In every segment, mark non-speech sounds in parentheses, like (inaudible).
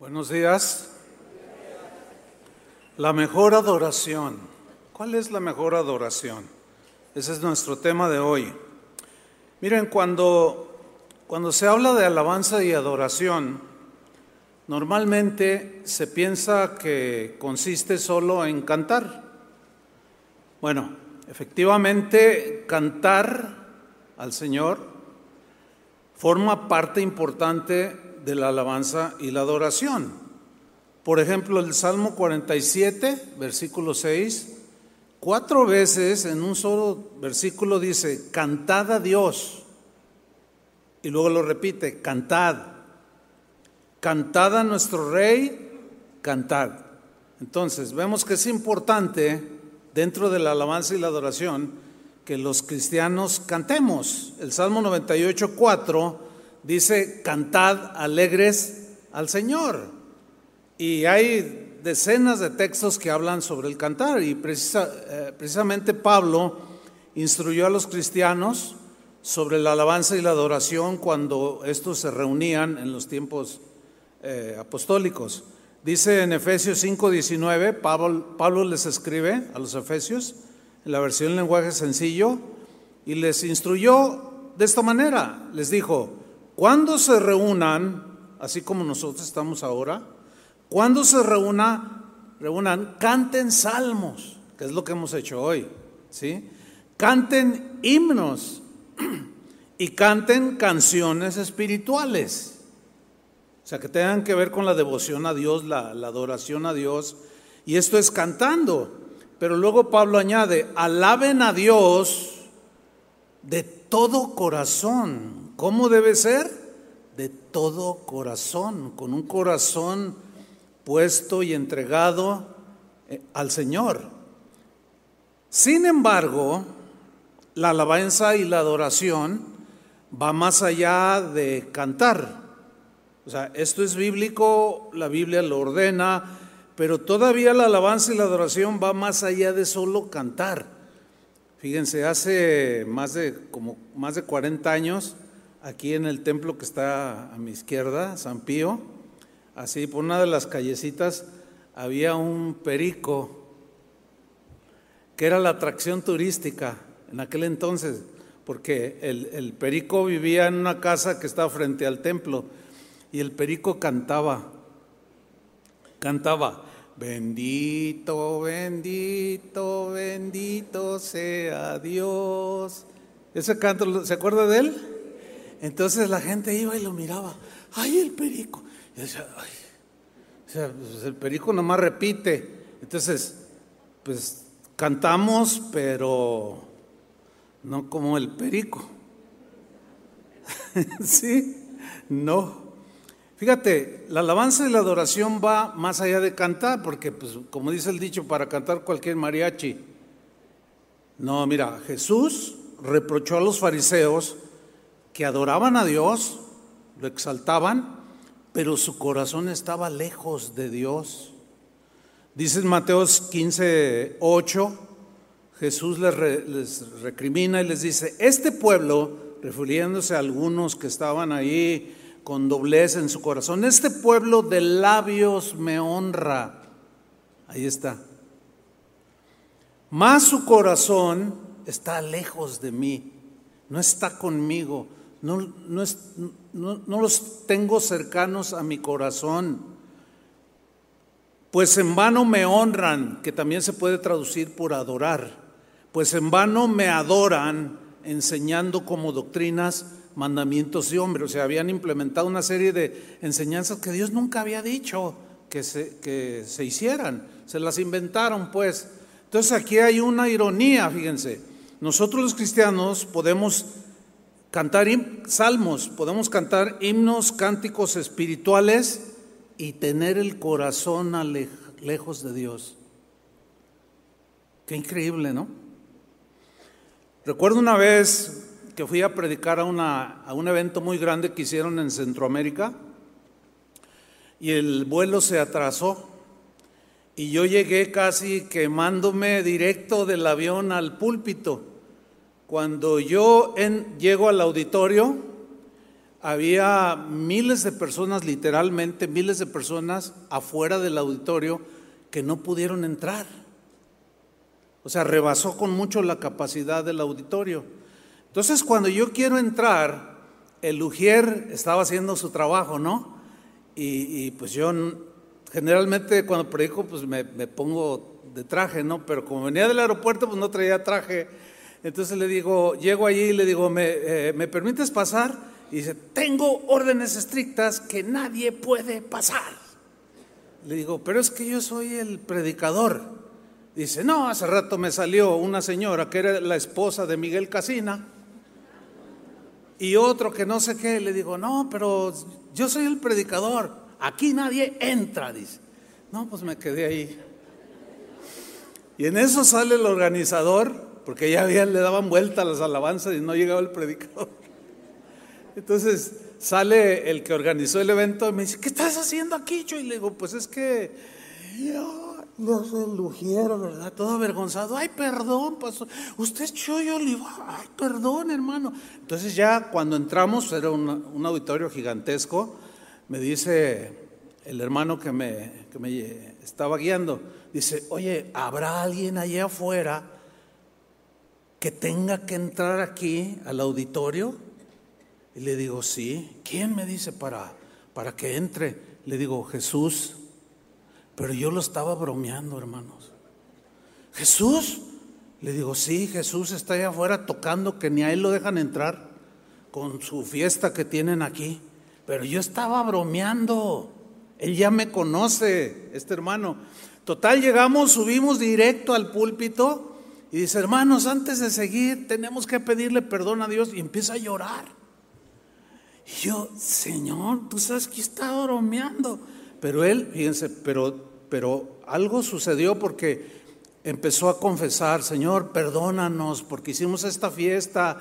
Buenos días. La mejor adoración. ¿Cuál es la mejor adoración? Ese es nuestro tema de hoy. Miren, cuando, cuando se habla de alabanza y adoración, normalmente se piensa que consiste solo en cantar. Bueno, efectivamente, cantar al Señor forma parte importante de la alabanza y la adoración. Por ejemplo, el Salmo 47, versículo 6, cuatro veces en un solo versículo dice, cantad a Dios. Y luego lo repite, cantad. Cantad a nuestro rey, cantad. Entonces, vemos que es importante dentro de la alabanza y la adoración que los cristianos cantemos. El Salmo 98, 4 dice, cantad alegres al Señor. Y hay decenas de textos que hablan sobre el cantar y eh, precisamente Pablo instruyó a los cristianos sobre la alabanza y la adoración cuando estos se reunían en los tiempos eh, apostólicos. Dice en Efesios 5:19, Pablo, Pablo les escribe a los efesios en la versión en lenguaje sencillo y les instruyó de esta manera. Les dijo, cuando se reúnan, así como nosotros estamos ahora, cuando se reúna, reúnan, canten salmos, que es lo que hemos hecho hoy, ¿sí? Canten himnos y canten canciones espirituales. O sea, que tengan que ver con la devoción a Dios, la, la adoración a Dios. Y esto es cantando. Pero luego Pablo añade, alaben a Dios de todo corazón ¿Cómo debe ser? De todo corazón, con un corazón puesto y entregado eh, al Señor. Sin embargo, la alabanza y la adoración va más allá de cantar. O sea, esto es bíblico, la Biblia lo ordena, pero todavía la alabanza y la adoración va más allá de solo cantar. Fíjense, hace más de como más de 40 años aquí en el templo que está a mi izquierda, San Pío, así por una de las callecitas había un perico que era la atracción turística en aquel entonces, porque el, el perico vivía en una casa que estaba frente al templo y el perico cantaba, cantaba, bendito, bendito, bendito sea Dios. Ese canto, ¿se acuerda de él? Entonces la gente iba y lo miraba. ¡Ay, el perico! Decía, ¡ay! O sea, pues, el perico nomás repite. Entonces, pues cantamos, pero no como el perico. (laughs) ¿Sí? No. Fíjate, la alabanza y la adoración va más allá de cantar, porque, pues, como dice el dicho, para cantar cualquier mariachi. No, mira, Jesús reprochó a los fariseos que adoraban a Dios, lo exaltaban, pero su corazón estaba lejos de Dios. Dice en Mateos 15, 8, Jesús les, les, recrimina y les dice, este pueblo, refiriéndose a algunos que estaban ahí con doblez en su corazón, este pueblo de labios me honra. Ahí está. Más su corazón está lejos de mí, no está conmigo no, no, los tengo cercanos a mi corazón. Pues en vano me honran, que también se puede traducir por adorar. Pues en vano me adoran enseñando como doctrinas mandamientos de hombre. O sea, habían implementado una serie de enseñanzas que Dios nunca había dicho que se, que se hicieran. Se las inventaron, pues. Entonces aquí hay una ironía, fíjense. Nosotros los cristianos podemos cantar salmos, podemos cantar himnos, cánticos espirituales y tener el corazón lejos de Dios. Qué increíble, ¿no? Recuerdo una vez que fui a predicar a, una, a un evento muy grande que hicieron en Centroamérica y el vuelo se atrasó y yo llegué casi quemándome directo del avión al púlpito cuando yo llego al auditorio, había miles de personas, literalmente miles de personas afuera del auditorio que no pudieron entrar. O sea, rebasó con mucho la capacidad del auditorio. Entonces, cuando yo quiero entrar, el Ujier estaba haciendo su trabajo, ¿no? Y, pues yo generalmente cuando predico, pues me, pongo de traje, ¿no? Pero como venía del aeropuerto, pues no traía traje. Entonces le digo, llego allí y le digo, ¿me, eh, ¿me permites pasar? Y dice, tengo órdenes estrictas que nadie puede pasar. Le digo, pero es que yo soy el predicador. Dice, no, hace rato me salió una señora que era la esposa de Miguel Casina y otro que no sé qué. Le digo, no, pero yo soy el predicador. Aquí nadie entra, dice. No, pues me quedé ahí. Y en eso sale el organizador, porque ya le daban vuelta a las alabanzas y no llegaba el predicador. (laughs) Entonces sale el que organizó el evento y me dice, ¿qué estás haciendo aquí? Y le digo, pues es que yo no soy lujiero, ¿verdad? Todo avergonzado. Ay, perdón, pasó. Usted es Choyo Oliva. Ay, perdón, hermano. Entonces ya cuando entramos, era un, auditorio gigantesco, me dice el hermano que me, que me estaba guiando, dice, oye, ¿habrá alguien allá afuera que tenga que entrar aquí al auditorio? Y le digo, sí. ¿Quién me dice para, para que entre? Le digo, Jesús. Pero yo lo estaba bromeando, hermanos. Jesús. Le digo, sí, Jesús está allá afuera tocando que ni a él lo dejan entrar con su fiesta que tienen aquí. Pero yo estaba bromeando. Él ya me conoce, este hermano. Total, llegamos, subimos directo al púlpito y dice, hermanos, antes de seguir tenemos que pedirle perdón a Dios y empieza a llorar. Y yo, Señor, tú sabes que está bromeando. Pero él, fíjense, pero, pero algo sucedió porque empezó a confesar, Señor, perdónanos porque hicimos esta fiesta,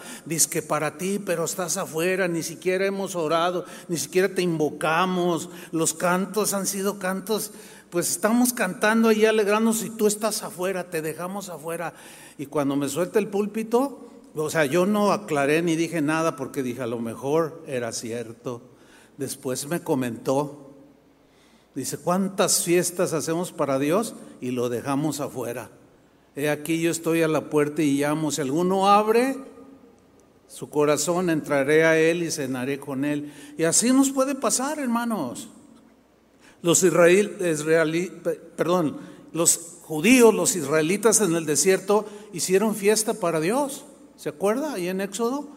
que para ti, pero estás afuera, ni siquiera hemos orado, ni siquiera te invocamos, los cantos han sido cantos, pues estamos cantando y alegrándonos y tú estás afuera, te dejamos afuera. Y cuando me suelta el púlpito, o sea, yo no aclaré ni dije nada porque dije, a lo mejor era cierto. Después me comentó, dice, ¿cuántas fiestas hacemos para Dios y lo dejamos afuera? He aquí yo estoy a la puerta y llamo, si alguno abre su corazón, entraré a él y cenaré con él. Y así nos puede pasar, hermanos. Los perdón, los judíos, los israelitas en el desierto hicieron fiesta para Dios. ¿Se acuerda ahí en Éxodo?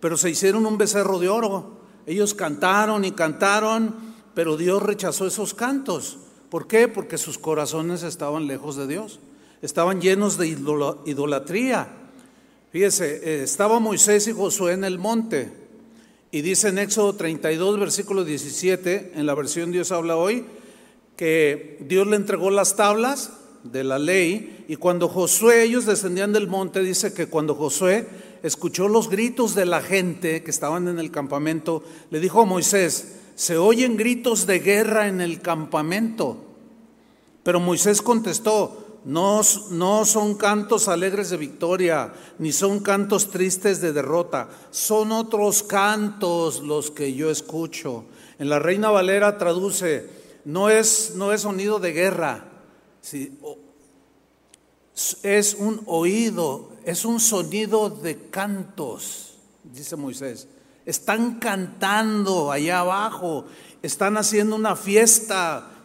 Pero se hicieron un becerro de oro. Ellos cantaron y cantaron, pero Dios rechazó esos cantos. ¿Por qué? Porque sus corazones estaban lejos de Dios. Estaban llenos de idolatría. Fíjese, eh, estaba Moisés y Josué en el monte. Y dice en Éxodo 32, versículo 17, en la versión Dios habla hoy, que Dios le entregó las tablas de la ley. Y cuando Josué, ellos descendían del monte, dice que cuando Josué escuchó los gritos de la gente que estaban en el campamento, le dijo a Moisés, se oyen gritos de guerra en el campamento. Pero Moisés contestó, no, no, son cantos alegres de victoria, ni son cantos tristes de derrota, son otros cantos los que yo escucho. En la Reina Valera traduce, no es, no es sonido de guerra, es un oído, es un sonido de cantos, dice Moisés. Están cantando allá abajo, están haciendo una fiesta,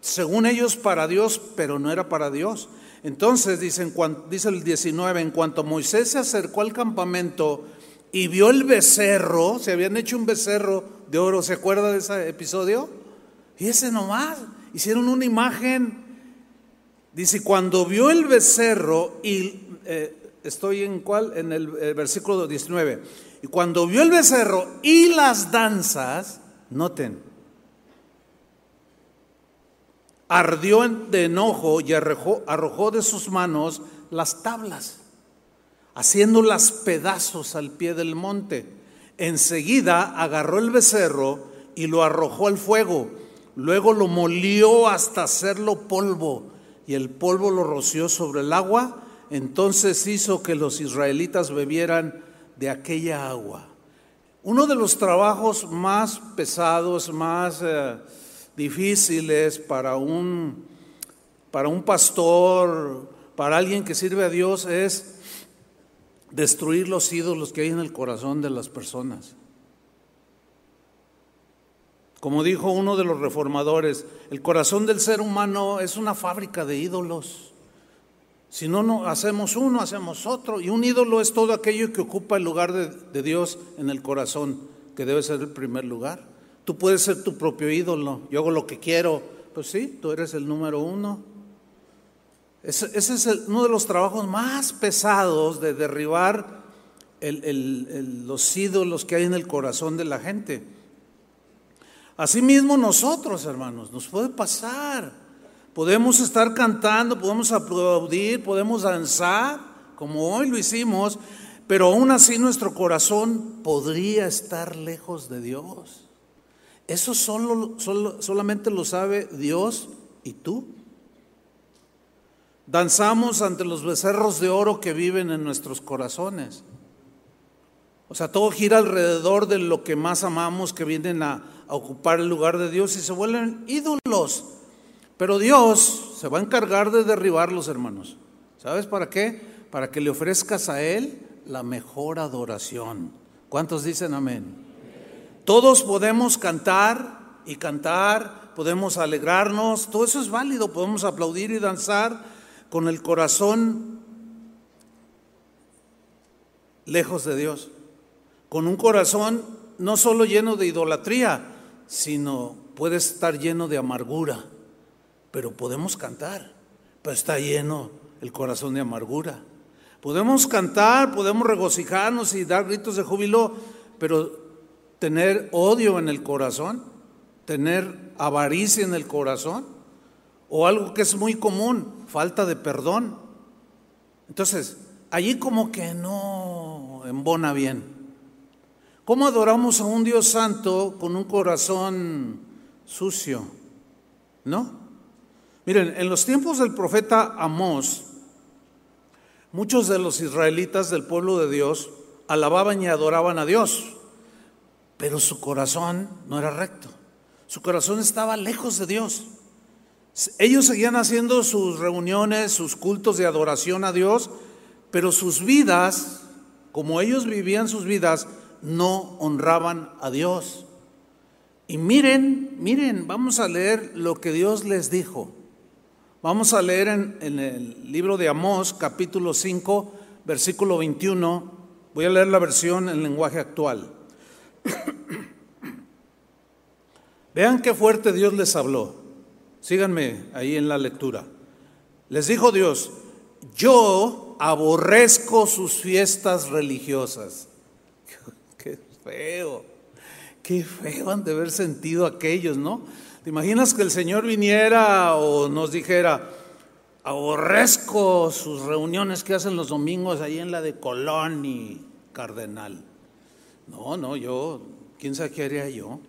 según ellos para Dios, pero no era para Dios. Entonces dice el 19, en cuanto Moisés se acercó al campamento y vio el becerro, se habían hecho un becerro de oro, ¿se acuerda de ese episodio? Y ese nomás, hicieron una imagen Dice, cuando vio el becerro, y eh, estoy en cuál, en el, el versículo 19, y cuando vio el becerro y las danzas, noten, ardió de enojo y arrojó, arrojó de sus manos las tablas, haciéndolas pedazos al pie del monte. Enseguida agarró el becerro y lo arrojó al fuego, luego lo molió hasta hacerlo polvo y el polvo lo roció sobre el agua, entonces hizo que los israelitas bebieran de aquella agua. Uno de los trabajos más pesados, más eh, difíciles para un, para un pastor, para alguien que sirve a Dios, es destruir los ídolos que hay en el corazón de las personas. Como dijo uno de los reformadores, el corazón del ser humano es una fábrica de ídolos. Si no, no hacemos uno, hacemos otro. Y un ídolo es todo aquello que ocupa el lugar de, de, Dios en el corazón, que debe ser el primer lugar. Tú puedes ser tu propio ídolo. Yo hago lo que quiero. Pues sí, tú eres el número uno. Ese, es uno de los trabajos más pesados de derribar el, los ídolos que hay en el corazón de la gente. Asimismo nosotros, hermanos, nos puede pasar. Podemos estar cantando, podemos aplaudir, podemos danzar, como hoy lo hicimos, pero aún así nuestro corazón podría estar lejos de Dios. Eso solo, solo, solamente lo sabe Dios y tú. Danzamos ante los becerros de oro que viven en nuestros corazones. O sea, todo gira alrededor de lo que más amamos, que vienen a, a ocupar el lugar de Dios y se vuelven ídolos. Pero Dios se va a encargar de derribarlos, hermanos. ¿Sabes para qué? Para que le ofrezcas a Él la mejor adoración. ¿Cuántos dicen amén? Todos podemos cantar y cantar, podemos alegrarnos, todo eso es válido, podemos aplaudir y danzar con el corazón lejos de Dios, con un corazón no solo lleno de idolatría, sino puede estar lleno de amargura, pero podemos cantar, pero está lleno el corazón de amargura. Podemos cantar, podemos regocijarnos y dar gritos de júbilo, pero tener odio en el corazón, tener avaricia en el corazón, o algo que es muy común, falta de perdón. Entonces, allí como que no embona bien. ¿Cómo adoramos a un Dios santo con un corazón sucio? ¿No? Miren, en los tiempos del profeta Amós, muchos de los israelitas del pueblo de Dios alababan y adoraban a Dios, pero su corazón no era recto. Su corazón estaba lejos de Dios. Ellos seguían haciendo sus reuniones, sus cultos de adoración a Dios, pero sus vidas, como ellos vivían sus vidas, no honraban a Dios. Y miren, miren, vamos a leer lo que Dios les dijo. Vamos a leer en, el libro de Amós, capítulo 5, versículo 21. Voy a leer la versión en lenguaje actual. Vean qué fuerte Dios les habló. Síganme ahí en la lectura. Les dijo Dios, yo aborrezco sus fiestas religiosas (laughs) feo. Qué feo han de haber sentido aquellos, ¿no? ¿Te imaginas que el Señor viniera o nos dijera, aborrezco sus reuniones que hacen los domingos ahí en la de Colón y Cardenal? No, no, yo, ¿quién sabe qué haría yo?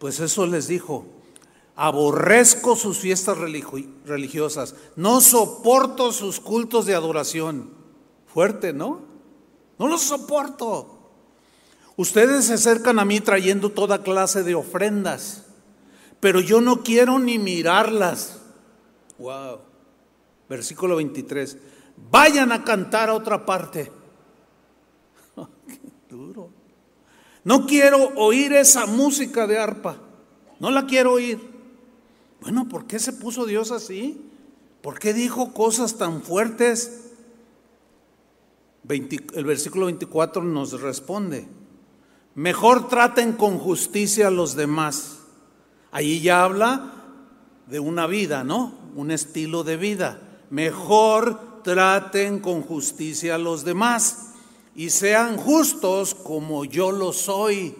Pues eso les dijo, aborrezco sus fiestas religiosas, no soporto sus cultos de adoración. Fuerte, ¿no? No los soporto. Ustedes se acercan a mí trayendo toda clase de ofrendas, pero yo no quiero ni mirarlas. Wow. Versículo 23. Vayan a cantar a otra parte. (laughs) Qué duro. No quiero oír esa música de arpa. No la quiero oír. Bueno, ¿por qué se puso Dios así? ¿Por qué dijo cosas tan fuertes? el versículo 24 nos responde. Mejor traten con justicia a los demás. Allí ya habla de una vida, ¿no? Un estilo de vida. Mejor traten con justicia a los demás y sean justos como yo lo soy.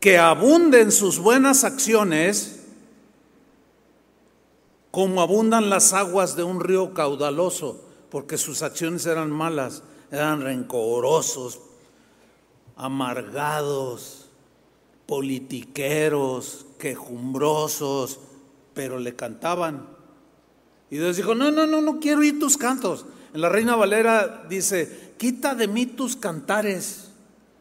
Que abunden sus buenas acciones como abundan las aguas de un río caudaloso, porque sus acciones eran malas, eran rencorosos, amargados, politiqueros, quejumbrosos, pero le cantaban. Y Dios dijo, no, no, no, no quiero oír tus cantos. La Reina Valera dice, quita de mí tus cantares,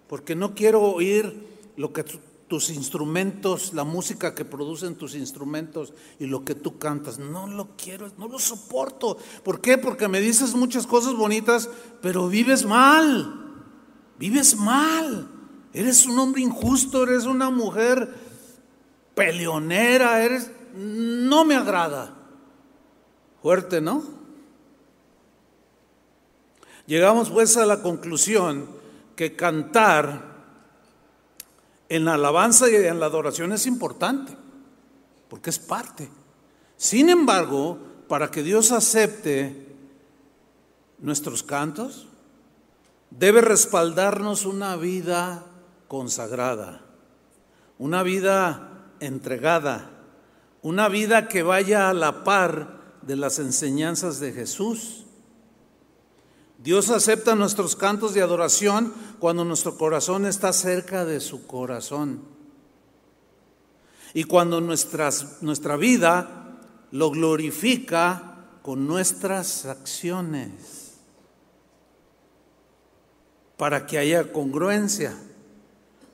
porque no quiero oír lo que tus instrumentos, la música que producen tus instrumentos y lo que tú cantas. No lo quiero, no lo soporto. ¿Por qué? Porque me dices muchas cosas bonitas, pero vives mal. Vives mal. Eres un hombre injusto, eres una mujer peleonera, eres no me agrada. Fuerte, ¿no? Llegamos pues a la conclusión que cantar en la alabanza y en la adoración es importante, porque es parte. Sin embargo, para que Dios acepte nuestros cantos, debe respaldarnos una vida consagrada, una vida entregada, una vida que vaya a la par de las enseñanzas de Jesús. Dios acepta nuestros cantos de adoración cuando nuestro corazón está cerca de su corazón. Y cuando nuestra vida lo glorifica con nuestras acciones. Para que haya congruencia.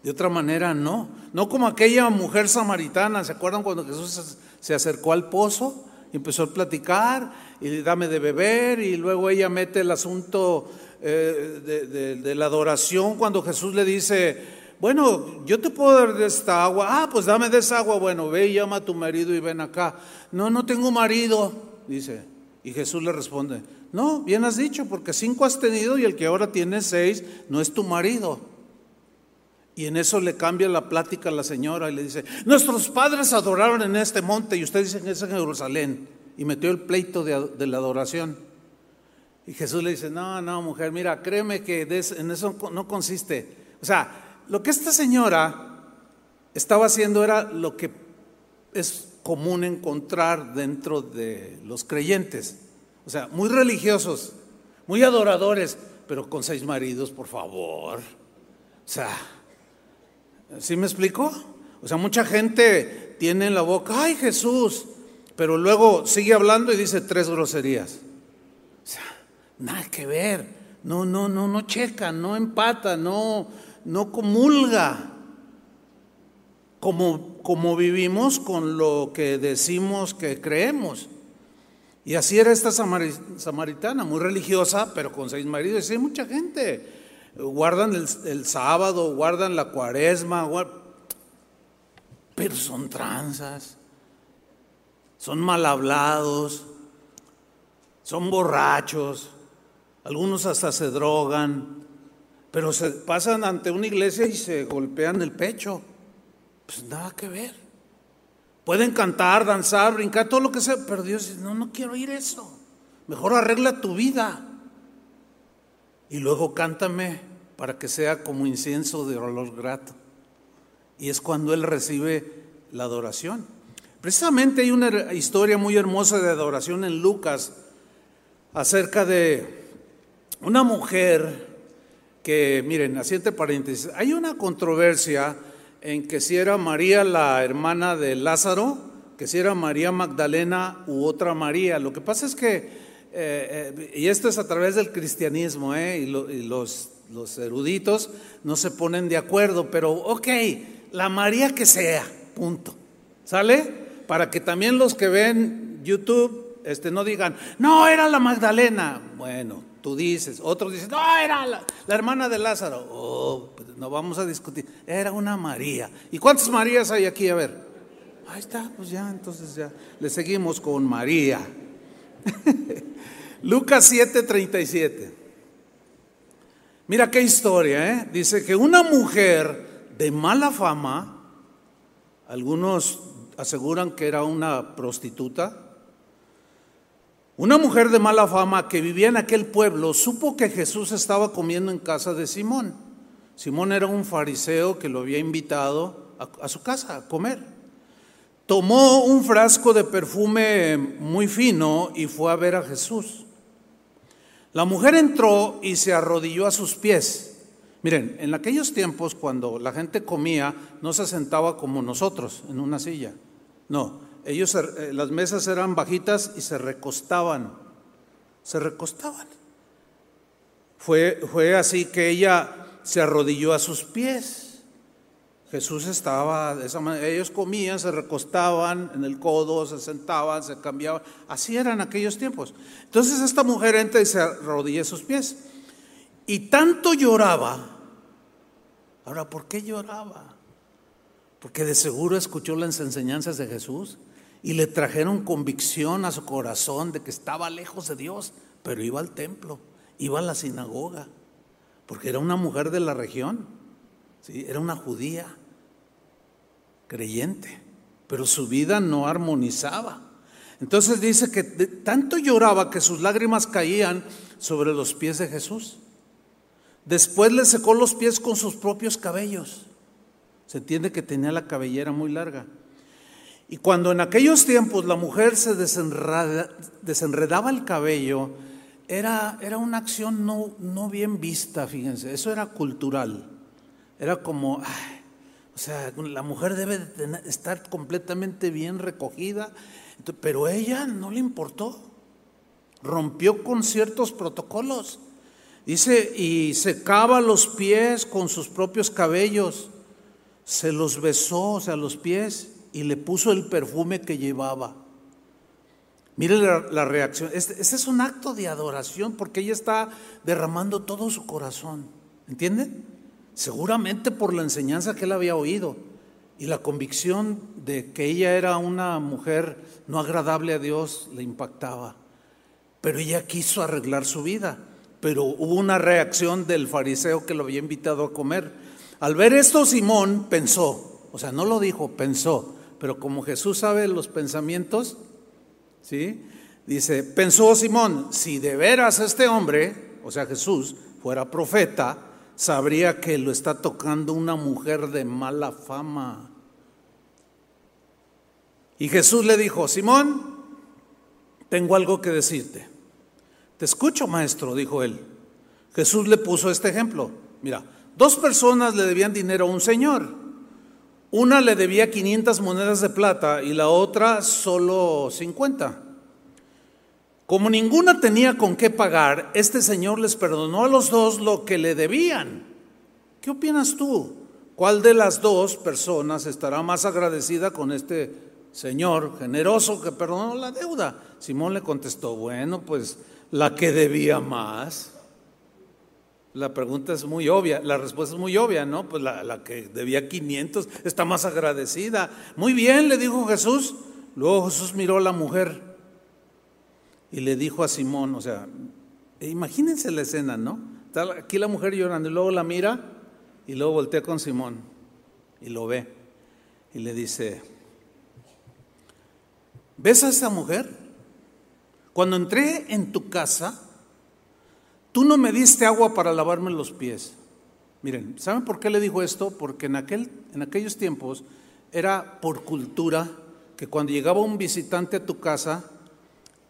De otra manera, no. No como aquella mujer samaritana. ¿Se acuerdan cuando Jesús se acercó al pozo y empezó a platicar y dame de beber y luego ella mete el asunto eh, de, la adoración cuando Jesús le dice, bueno, yo te puedo dar de esta agua. Ah, pues dame de esa agua. Bueno, ve y llama a tu marido y ven acá. No, no tengo marido, dice. Y Jesús le responde, no, bien has dicho, porque cinco has tenido y el que ahora tiene seis no es tu marido. Y en eso le cambia la plática a la señora y le dice, nuestros padres adoraron en este monte y ustedes dicen que es en Jerusalén. Y metió el pleito de, la adoración. Y Jesús le dice, no, no, mujer, mira, créeme que en eso no consiste. O sea, lo que esta señora estaba haciendo era lo que es común encontrar dentro de los creyentes. O sea, muy religiosos, muy adoradores, pero con seis maridos, por favor. O sea, ¿Sí me explico? O sea, mucha gente tiene en la boca, ay Jesús, pero luego sigue hablando y dice tres groserías. O sea, nada que ver. No, no, no, no checa, no empata, no, no comulga. Como, como vivimos con lo que decimos que creemos. Y así era esta samaritana, muy religiosa, pero con seis maridos. Y hay mucha gente guardan el, sábado, guardan la cuaresma, pero son tranzas, son mal hablados, son borrachos, algunos hasta se drogan, pero se pasan ante una iglesia y se golpean el pecho. Pues nada que ver. Pueden cantar, danzar, brincar, todo lo que sea, pero Dios dice, no, no quiero oír eso. Mejor arregla tu vida y luego cántame para que sea como incienso de olor grato. Y es cuando Él recibe la adoración. Precisamente hay una historia muy hermosa de adoración en Lucas acerca de una mujer que, miren, asiente paréntesis, hay una controversia en que si era María la hermana de Lázaro, que si era María Magdalena u otra María. Lo que pasa es que eh, eh, y esto es a través del cristianismo, eh, y, los, los, eruditos no se ponen de acuerdo, pero ok, la María que sea, punto. ¿Sale? Para que también los que ven YouTube este, no digan, no, era la Magdalena. Bueno, tú dices, otros dicen, no, era la, hermana de Lázaro. Oh, pues no vamos a discutir, era una María. ¿Y cuántas Marías hay aquí? A ver. Ahí está, pues ya, entonces ya, le seguimos con María. (laughs) Lucas 7:37. Mira qué historia, ¿eh? Dice que una mujer de mala fama, algunos aseguran que era una prostituta, una mujer de mala fama que vivía en aquel pueblo supo que Jesús estaba comiendo en casa de Simón. Simón era un fariseo que lo había invitado a, su casa a comer tomó un frasco de perfume muy fino y fue a ver a Jesús. La mujer entró y se arrodilló a sus pies. Miren, en aquellos tiempos cuando la gente comía no se sentaba como nosotros en una silla. No, ellos, eh, las mesas eran bajitas y se recostaban, se recostaban. Fue, fue así que ella se arrodilló a sus pies. Jesús estaba de esa manera, ellos comían, se recostaban en el codo, se sentaban, se cambiaban, así eran aquellos tiempos. Entonces esta mujer entra y se arrodilla a sus pies. Y tanto lloraba. Ahora, ¿por qué lloraba? Porque de seguro escuchó las enseñanzas de Jesús y le trajeron convicción a su corazón de que estaba lejos de Dios, pero iba al templo, iba a la sinagoga, porque era una mujer de la región, ¿sí? era una judía creyente, pero su vida no armonizaba. Entonces dice que tanto lloraba que sus lágrimas caían sobre los pies de Jesús. Después le secó los pies con sus propios cabellos. Se entiende que tenía la cabellera muy larga. Y cuando en aquellos tiempos la mujer se desenredaba el cabello, era, era una acción no, no, bien vista, fíjense, eso era cultural. Era como, o sea, la mujer debe de estar completamente bien recogida, pero ella no le importó, rompió con ciertos protocolos. Dice, y secaba los pies con sus propios cabellos, se los besó, o sea, los pies, y le puso el perfume que llevaba. Mire la, reacción. Este, es un acto de adoración porque ella está derramando todo su corazón. ¿Entienden? Seguramente por la enseñanza que él había oído y la convicción de que ella era una mujer no agradable a Dios le impactaba. Pero ella quiso arreglar su vida. Pero hubo una reacción del fariseo que lo había invitado a comer. Al ver esto, Simón pensó, o sea, no lo dijo, pensó, pero como Jesús sabe los pensamientos, ¿sí? Dice, pensó Simón, si de veras este hombre, o sea Jesús, fuera profeta, sabría que lo está tocando una mujer de mala fama. Y Jesús le dijo, Simón, tengo algo que decirte. Escucho, maestro, dijo él. Jesús le puso este ejemplo. Mira, dos personas le debían dinero a un señor. Una le debía 500 monedas de plata y la otra solo 50. Como ninguna tenía con qué pagar, este señor les perdonó a los dos lo que le debían. ¿Qué opinas tú? ¿Cuál de las dos personas estará más agradecida con este señor generoso que perdonó la deuda? Simón le contestó, bueno, pues la que debía más. La pregunta es muy obvia, la respuesta es muy obvia, ¿no? Pues la, que debía 500 está más agradecida. Muy bien, le dijo Jesús. Luego Jesús miró a la mujer y le dijo a Simón, o sea, imagínense la escena, ¿no? Está aquí la mujer llorando y luego la mira y luego voltea con Simón y lo ve y le dice, ¿ves a esa mujer? Cuando entré en tu casa, Tú no me diste agua para lavarme los pies. Miren, ¿saben por qué le dijo esto? Porque en, aquel, en aquellos tiempos era por cultura que cuando llegaba un visitante a tu casa,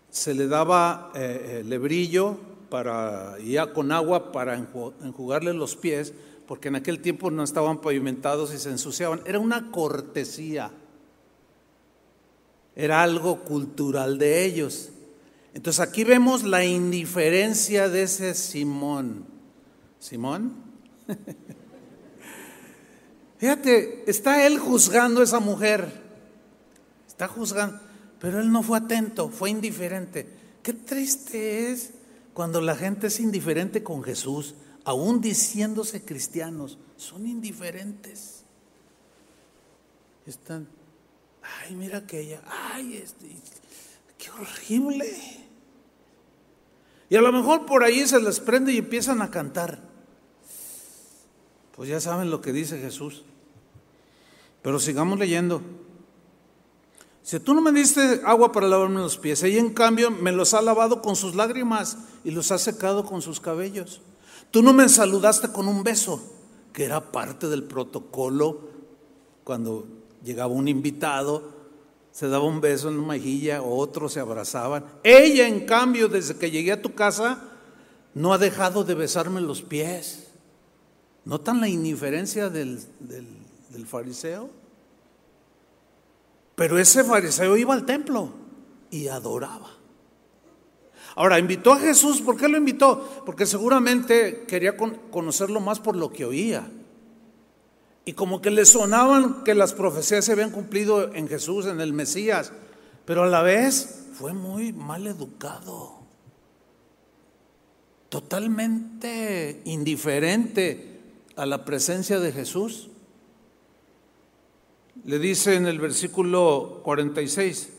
se le daba eh, eh, lebrillo para, ya con agua para enjugarle los pies, porque en aquel tiempo no estaban pavimentados y se ensuciaban. Era una cortesía, era algo cultural de ellos. Entonces aquí vemos la indiferencia de ese Simón. ¿Simón? (laughs) Fíjate, está él juzgando a esa mujer. Está juzgando, pero él no fue atento, fue indiferente. Qué triste es cuando la gente es indiferente con Jesús, aún diciéndose cristianos, son indiferentes. Están, ay, mira aquella, ay, este, qué horrible. Y a lo mejor por ahí se les prende y empiezan a cantar. Pues ya saben lo que dice Jesús. Pero sigamos leyendo. Si tú no me diste agua para lavarme los pies, ella en cambio me los ha lavado con sus lágrimas y los ha secado con sus cabellos. Tú no me saludaste con un beso, que era parte del protocolo cuando llegaba un invitado se daba un beso en la mejilla, otros se abrazaban. Ella, en cambio, desde que llegué a tu casa, no ha dejado de besarme los pies. ¿Notan la indiferencia del, del fariseo? Pero ese fariseo iba al templo y adoraba. Ahora, invitó a Jesús, ¿por qué lo invitó? Porque seguramente quería conocerlo más por lo que oía. Y como que le sonaban que las profecías se habían cumplido en Jesús, en el Mesías, pero a la vez fue muy mal educado, totalmente indiferente a la presencia de Jesús. Le dice en el versículo 46,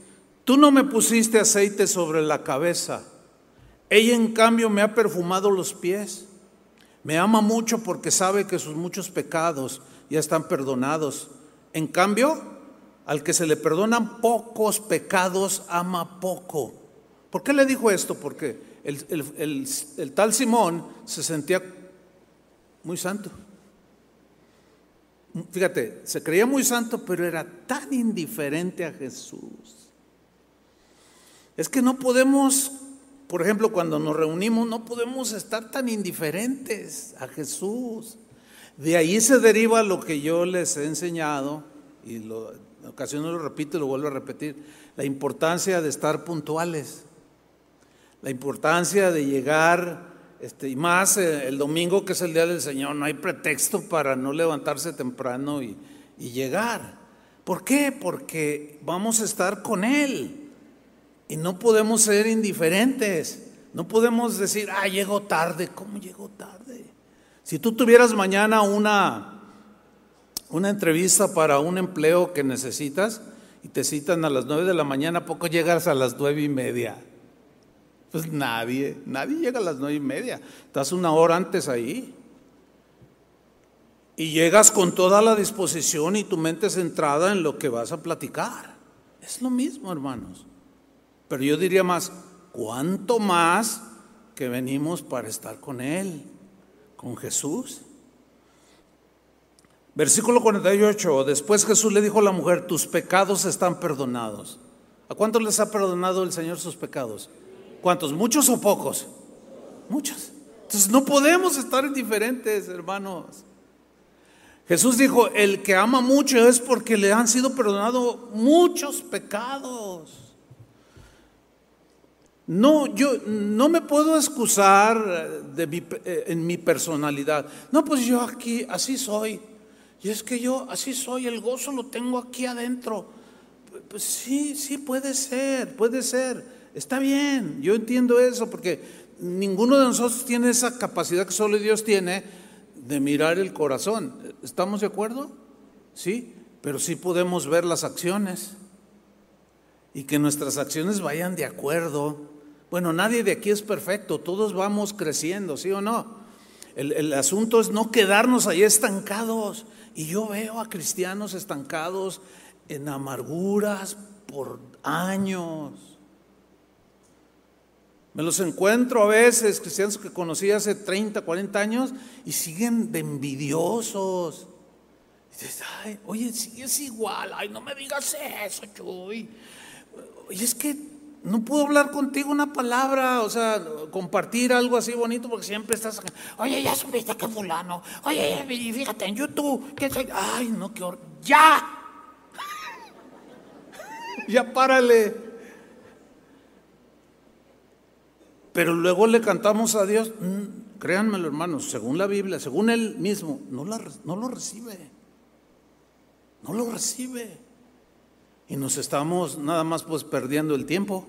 tú no me pusiste aceite sobre la cabeza, ella en cambio me ha perfumado los pies. Me ama mucho porque sabe que sus muchos pecados ya están perdonados. En cambio, al que se le perdonan pocos pecados, ama poco. ¿Por qué le dijo esto? Porque el, tal Simón se sentía muy santo. Fíjate, se creía muy santo, pero era tan indiferente a Jesús. Es que no podemos, por ejemplo, cuando nos reunimos, no podemos estar tan indiferentes a Jesús. De ahí se deriva lo que yo les he enseñado, y lo, en ocasiones lo repito y lo vuelvo a repetir, la importancia de estar puntuales, la importancia de llegar, este, y más eh, el domingo que es el día del Señor, no hay pretexto para no levantarse temprano y, llegar. ¿Por qué? Porque vamos a estar con Él y no podemos ser indiferentes. No podemos decir, ah, llego tarde. ¿Cómo llego tarde? Si tú tuvieras mañana una, una entrevista para un empleo que necesitas y te citan a las nueve de la mañana, poco llegas a las nueve y media? Pues nadie, nadie llega a las nueve y media. Estás una hora antes ahí. Y llegas con toda la disposición y tu mente centrada en lo que vas a platicar. Es lo mismo, hermanos. Pero yo diría más, ¿cuánto más que venimos para estar con Él? Con Jesús. Versículo 48, después Jesús le dijo a la mujer, tus pecados están perdonados. ¿A cuántos les ha perdonado el Señor sus pecados? ¿Cuántos? ¿Muchos o pocos? Muchos. Entonces no podemos estar indiferentes, hermanos. Jesús dijo, el que ama mucho es porque le han sido perdonados muchos pecados. No, yo no me puedo excusar de eh, en mi personalidad. No, pues yo aquí así soy. Y es que yo así soy, el gozo lo tengo aquí adentro. Pues sí, sí puede ser, puede ser. Está bien, yo entiendo eso porque ninguno de nosotros tiene esa capacidad que solo Dios tiene de mirar el corazón. ¿Estamos de acuerdo? Sí, pero sí podemos ver las acciones y que nuestras acciones vayan de acuerdo bueno, nadie de aquí es perfecto, todos vamos creciendo, ¿sí o no? El, asunto es no quedarnos ahí estancados. Y yo veo a cristianos estancados en amarguras por años. Me los encuentro a veces, cristianos que conocí hace 30, 40 años, y siguen de envidiosos. Dices, ay, oye, sigues igual, ay, no me digas eso, Chuy. Oye, es que no puedo hablar contigo una palabra, o sea, compartir algo así bonito porque siempre estás, oye, ya supiste que fulano, oye, fíjate en YouTube, que ay, no, qué hor ya, (laughs) ya párale. Pero luego le cantamos a Dios, mm, créanmelo hermanos, según la Biblia, según Él mismo, no, no lo recibe, no lo recibe. Y nos estamos nada más pues perdiendo el tiempo.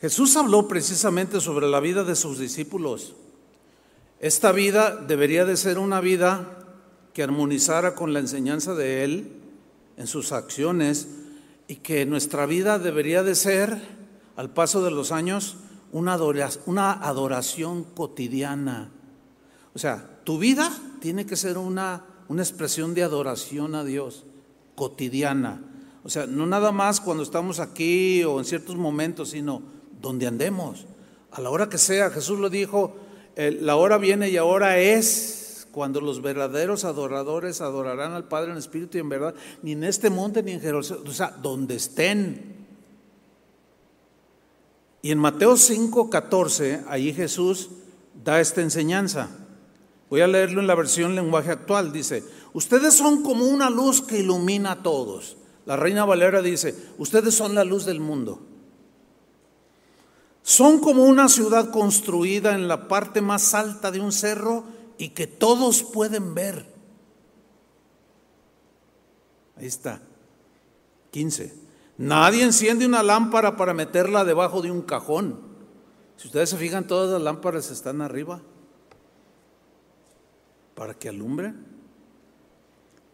Jesús habló precisamente sobre la vida de sus discípulos. Esta vida debería de ser una vida que armonizara con la enseñanza de Él en sus acciones y que nuestra vida debería de ser, al paso de los años, una adoración, una adoración cotidiana. O sea, tu vida tiene que ser una una expresión de adoración a Dios cotidiana. O sea, no nada más cuando estamos aquí o en ciertos momentos, sino donde andemos. A la hora que sea, Jesús lo dijo, la hora viene y ahora es cuando los verdaderos adoradores adorarán al Padre en espíritu y en verdad, ni en este monte ni en Jerusalén, o sea, donde estén. Y en Mateo 5, 14, ahí Jesús da esta enseñanza. Voy a leerlo en la versión lenguaje actual. Dice, Ustedes son como una luz que ilumina a todos. La reina Valera dice, ustedes son la luz del mundo. Son como una ciudad construida en la parte más alta de un cerro y que todos pueden ver. Ahí está. 15. Nadie enciende una lámpara para meterla debajo de un cajón. Si ustedes se fijan, todas las lámparas están arriba para que alumbre.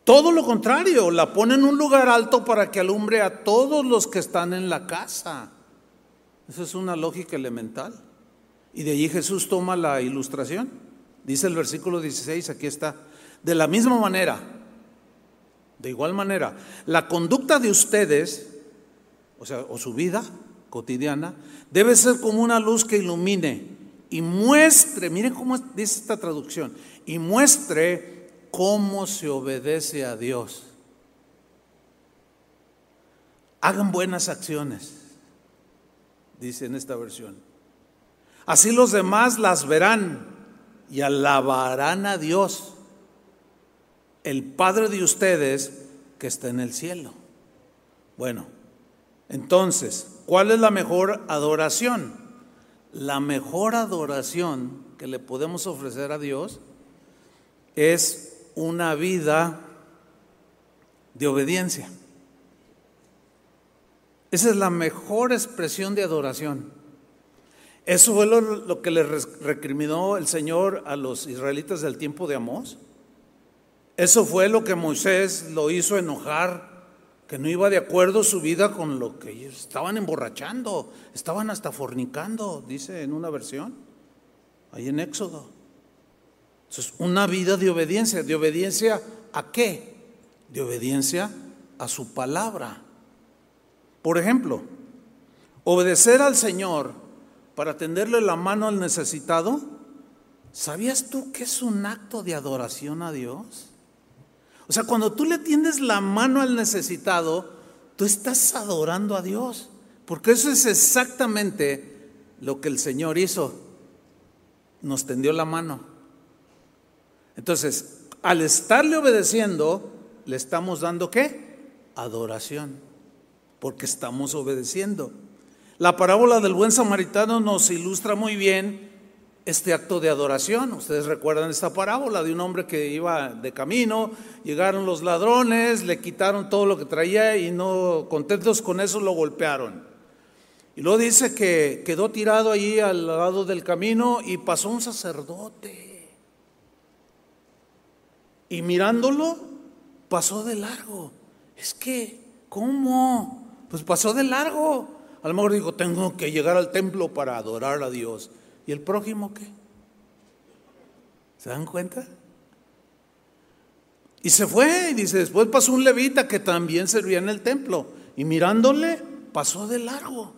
Todo lo contrario, la pone en un lugar alto para que alumbre a todos los que están en la casa. Esa es una lógica elemental. Y de allí Jesús toma la ilustración. Dice el versículo 16, aquí está. De la misma manera, de igual manera, la conducta de ustedes, o sea, o su vida cotidiana, debe ser como una luz que ilumine y muestre, miren cómo dice esta traducción, y muestre cómo se obedece a Dios. Hagan buenas acciones, dice en esta versión. Así los demás las verán y alabarán a Dios, el Padre de ustedes que está en el cielo. Bueno, entonces, ¿cuál es la mejor adoración? La mejor adoración que le podemos ofrecer a Dios es una vida de obediencia. Esa es la mejor expresión de adoración. Eso fue lo, que le recriminó el Señor a los israelitas del tiempo de Amós. Eso fue lo que Moisés lo hizo enojar, que no iba de acuerdo su vida con lo que ellos estaban emborrachando, estaban hasta fornicando, dice en una versión, ahí en Éxodo. Entonces, una vida de obediencia. ¿De obediencia a qué? De obediencia a su palabra. Por ejemplo, obedecer al Señor para tenderle la mano al necesitado. ¿Sabías tú que es un acto de adoración a Dios? O sea, cuando tú le tiendes la mano al necesitado, tú estás adorando a Dios. Porque eso es exactamente lo que el Señor hizo. Nos tendió la mano. Entonces, al estarle obedeciendo, le estamos dando qué? Adoración, porque estamos obedeciendo. La parábola del buen samaritano nos ilustra muy bien este acto de adoración. Ustedes recuerdan esta parábola de un hombre que iba de camino, llegaron los ladrones, le quitaron todo lo que traía y no contentos con eso lo golpearon. Y luego dice que quedó tirado allí al lado del camino y pasó un sacerdote y mirándolo, pasó de largo. Es que, ¿cómo? Pues pasó de largo. A lo mejor dijo, tengo que llegar al templo para adorar a Dios. ¿Y el prójimo qué? ¿Se dan cuenta? Y se fue, y dice, después pasó un levita que también servía en el templo. Y mirándole, pasó de largo.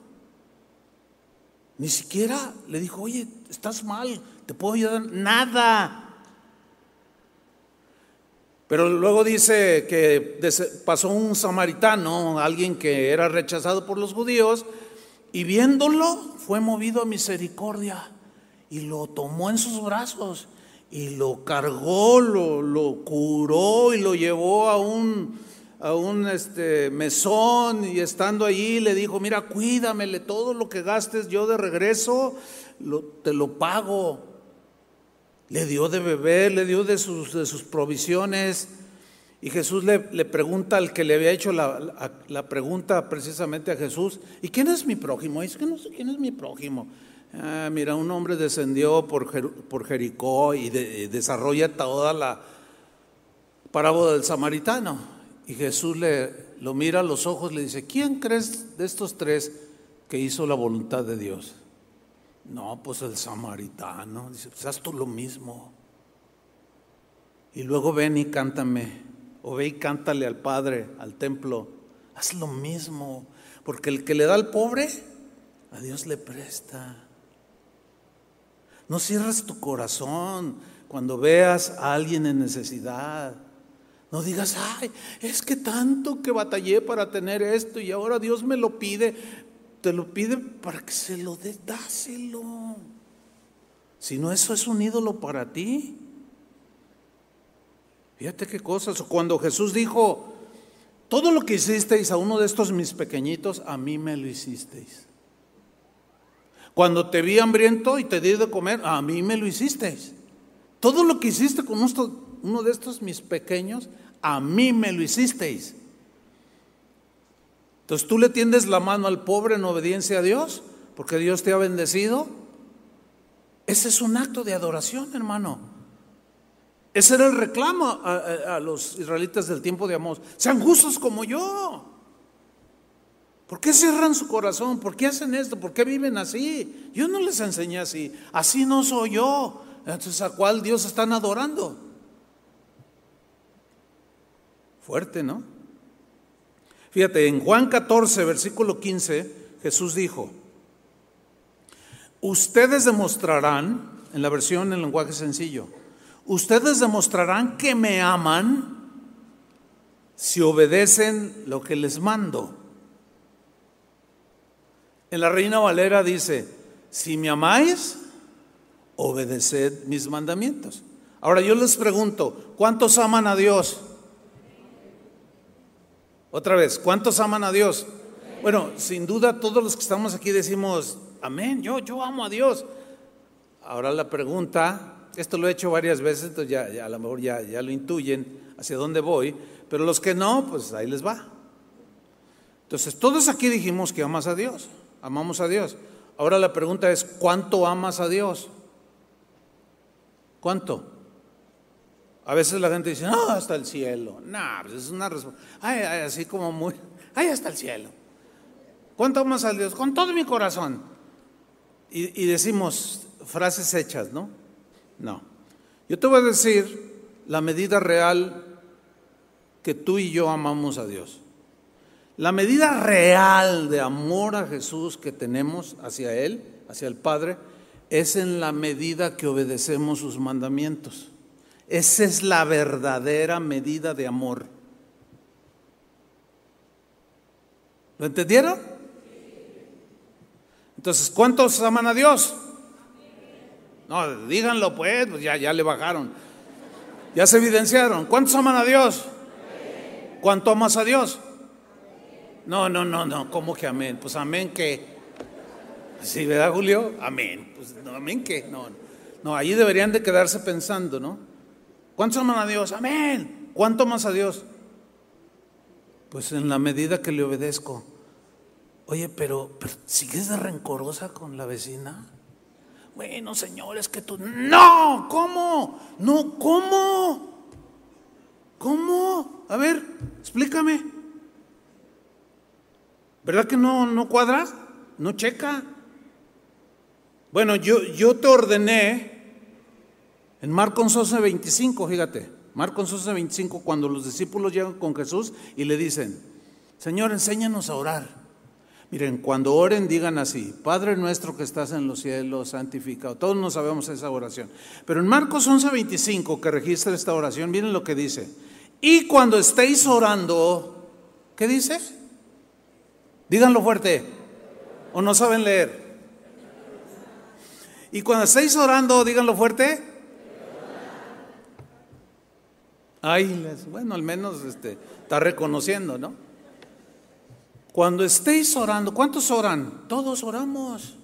Ni siquiera le dijo, oye, estás mal, te puedo ayudar. Nada. Pero luego dice que pasó un samaritano, alguien que era rechazado por los judíos, y viéndolo fue movido a misericordia y lo tomó en sus brazos y lo cargó, lo, lo curó y lo llevó a un, a un este, mesón y estando allí le dijo, mira, cuídamele, todo lo que gastes yo de regreso, te lo pago. Le dio de beber, le dio de sus, de sus provisiones. Y Jesús le, le, pregunta al que le había hecho la, la, pregunta precisamente a Jesús, ¿y quién es mi prójimo? Es que no sé quién es mi prójimo. Ah, mira, un hombre descendió por, Jericó y desarrolla toda la parábola del samaritano. Y Jesús le lo mira a los ojos, le dice, ¿quién crees de estos tres que hizo la voluntad de Dios? No, pues el samaritano. Dice, pues haz tú lo mismo. Y luego ven y cántame. O ve y cántale al Padre, al templo. Haz lo mismo. Porque el que le da al pobre, a Dios le presta. No cierres tu corazón cuando veas a alguien en necesidad. No digas, ay, es que tanto que batallé para tener esto y ahora Dios me lo pide te lo pide para que se lo dé, dáselo. Si no, eso es un ídolo para ti. Fíjate qué cosas. Cuando Jesús dijo, todo lo que hicisteis a uno de estos mis pequeñitos, a mí me lo hicisteis. Cuando te vi hambriento y te di de comer, a mí me lo hicisteis. Todo lo que hiciste con uno de estos mis pequeños, a mí me lo hicisteis. Entonces tú le tiendes la mano al pobre en obediencia a Dios, porque Dios te ha bendecido. Ese es un acto de adoración, hermano. Ese era el reclamo a, los israelitas del tiempo de Amós. Sean justos como yo. ¿Por qué cierran su corazón? ¿Por qué hacen esto? ¿Por qué viven así? Yo no les enseñé así. Así no soy yo. Entonces, ¿a cuál Dios están adorando? Fuerte, ¿no? Fíjate, en Juan 14, versículo 15, Jesús dijo, ustedes demostrarán, en la versión en lenguaje sencillo, ustedes demostrarán que me aman si obedecen lo que les mando. En la Reina Valera dice, si me amáis, obedeced mis mandamientos. Ahora yo les pregunto, ¿cuántos aman a Dios? Otra vez, ¿cuántos aman a Dios? Bueno, sin duda todos los que estamos aquí decimos, amén, yo, yo amo a Dios. Ahora la pregunta, esto lo he hecho varias veces, entonces ya, a lo mejor ya, ya lo intuyen hacia dónde voy, pero los que no, pues ahí les va. Entonces, todos aquí dijimos que amas a Dios amamos a Dios. Ahora la pregunta es, ¿cuánto amas a Dios? ¿Cuánto? A veces la gente dice, no, hasta el cielo. No, pues es una respuesta. así como muy, ay, hasta el cielo. ¿Cuánto amas a Dios? Con todo mi corazón. Y, y decimos frases hechas, ¿no? No. Yo te voy a decir la medida real que tú y yo amamos a Dios. La medida real de amor a Jesús que tenemos hacia Él, hacia el Padre, es en la medida que obedecemos sus mandamientos. Esa es la verdadera medida de amor. ¿Lo entendieron? Entonces, ¿cuántos aman a Dios? No, díganlo pues, pues ya, ya le bajaron. Ya se evidenciaron. ¿Cuántos aman a Dios? ¿Cuánto amas a Dios? No, no, no, no, ¿cómo que amén? Pues amén que. Sí, ¿verdad, Julio? Amén. Pues no, amén que. No, no, ahí deberían de quedarse pensando, ¿no? ¿Cuántos aman a Dios? Amén. ¿Cuánto más a Dios? Pues en la medida que le obedezco. Oye, pero, pero ¿sigues de rencorosa con la vecina? Bueno, Señor, es que tú. No, ¿cómo? No, ¿cómo? ¿Cómo? A ver, explícame. ¿Verdad que no, no cuadras? ¿No checa? Bueno, yo, yo te ordené en Marcos 11, 25, fíjate, Marcos 11, 25, cuando los discípulos llegan con Jesús y le dicen, Señor, enséñanos a orar. Miren, cuando oren digan así, Padre nuestro que estás en los cielos, santificado. Todos no sabemos esa oración. Pero en Marcos 11, 25, que registra esta oración, miren lo que dice. Y cuando estéis orando, ¿qué dice? Díganlo fuerte. ¿O no saben leer? Y cuando estéis orando, díganlo fuerte. Ay, bueno, al menos este, está reconociendo, ¿no? Cuando estéis orando, ¿cuántos oran? Todos oramos.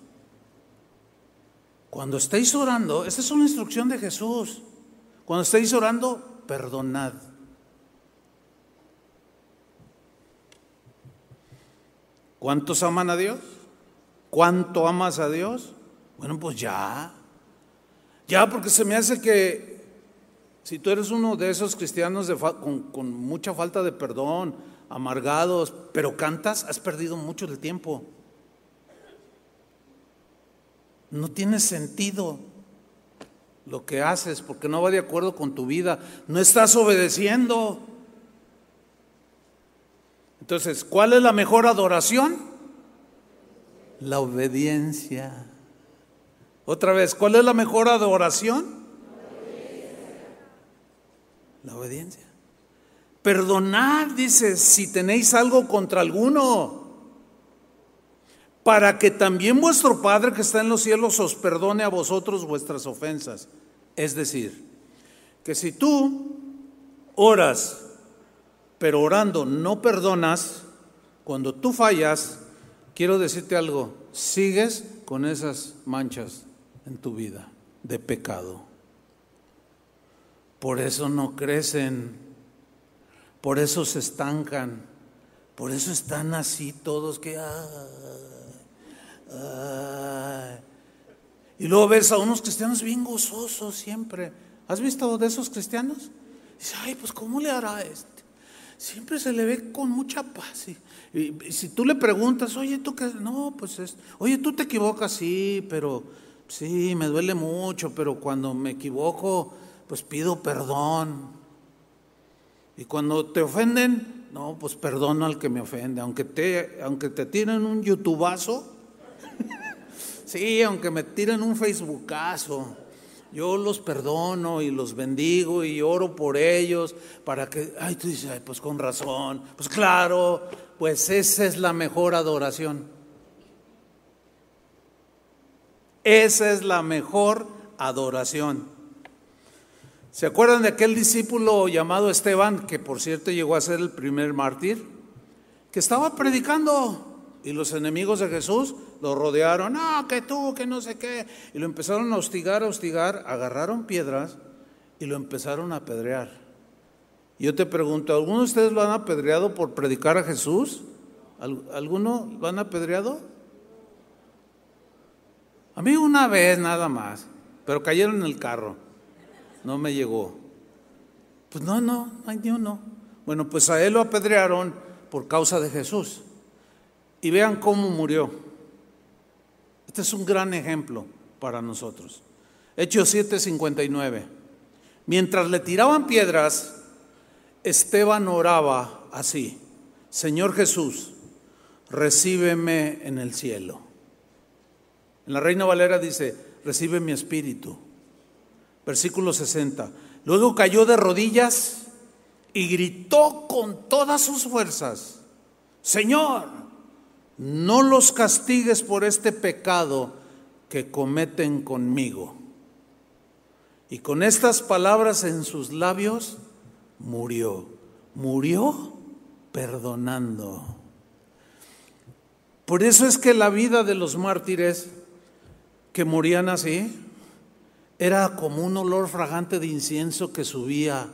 Cuando estéis orando, esta es una instrucción de Jesús. Cuando estéis orando, perdonad. ¿Cuántos aman a Dios? ¿Cuánto amas a Dios? Bueno, pues ya. Ya, porque se me hace que si tú eres uno de esos cristianos con, con, mucha falta de perdón, amargados, pero cantas, has perdido mucho del tiempo. No tiene sentido lo que haces porque no va de acuerdo con tu vida. No estás obedeciendo. Entonces, ¿cuál es la mejor adoración? La obediencia. Otra vez, ¿cuál es la mejor adoración? La obediencia. Perdonad, dice, si tenéis algo contra alguno, para que también vuestro Padre que está en los cielos os perdone a vosotros vuestras ofensas. Es decir, que si tú oras, pero orando no perdonas, cuando tú fallas, quiero decirte algo, sigues con esas manchas en tu vida de pecado. Por eso no crecen, por eso se estancan, por eso están así todos que... Y luego ves a unos cristianos bien gozosos siempre. ¿Has visto de esos cristianos? Dice, ay, pues ¿cómo le hará este? Siempre se le ve con mucha paz. Y, si tú le preguntas, oye, tú qué, no, pues es, oye, tú te equivocas, sí, pero sí, me duele mucho, pero cuando me equivoco, pues pido perdón. Y cuando te ofenden, no, pues perdono al que me ofende, aunque te, aunque te tiren un youtubazo, (laughs) sí, aunque me tiren un facebookazo, yo los perdono y los bendigo y oro por ellos para que, ay, tú dices, pues con razón, pues claro, pues esa es la mejor adoración. Esa es la mejor adoración. ¿Se acuerdan de aquel discípulo llamado Esteban, que por cierto llegó a ser el primer mártir? Que estaba predicando y los enemigos de Jesús lo rodearon, no, que tú, que no sé qué, y lo empezaron a hostigar, a hostigar, agarraron piedras y lo empezaron a apedrear. Yo te pregunto, ¿alguno de ustedes lo han apedreado por predicar a Jesús? ¿Alguno lo han apedreado? A mí una vez nada más, pero cayeron en el carro no me llegó. Pues no, no, hay ni. Bueno, pues a él lo apedrearon por causa de Jesús. Y vean cómo murió. Este es un gran ejemplo para nosotros. Hechos 7:59. Mientras le tiraban piedras, Esteban oraba así, Señor Jesús, recíbeme en el cielo. En la Reina Valera dice, recibe mi espíritu. Versículo 60. Luego cayó de rodillas y gritó con todas sus fuerzas, Señor, no los castigues por este pecado que cometen conmigo. Y con estas palabras en sus labios murió. Murió perdonando. Por eso es que la vida de los mártires que morían así, era como un olor fragante de incienso que subía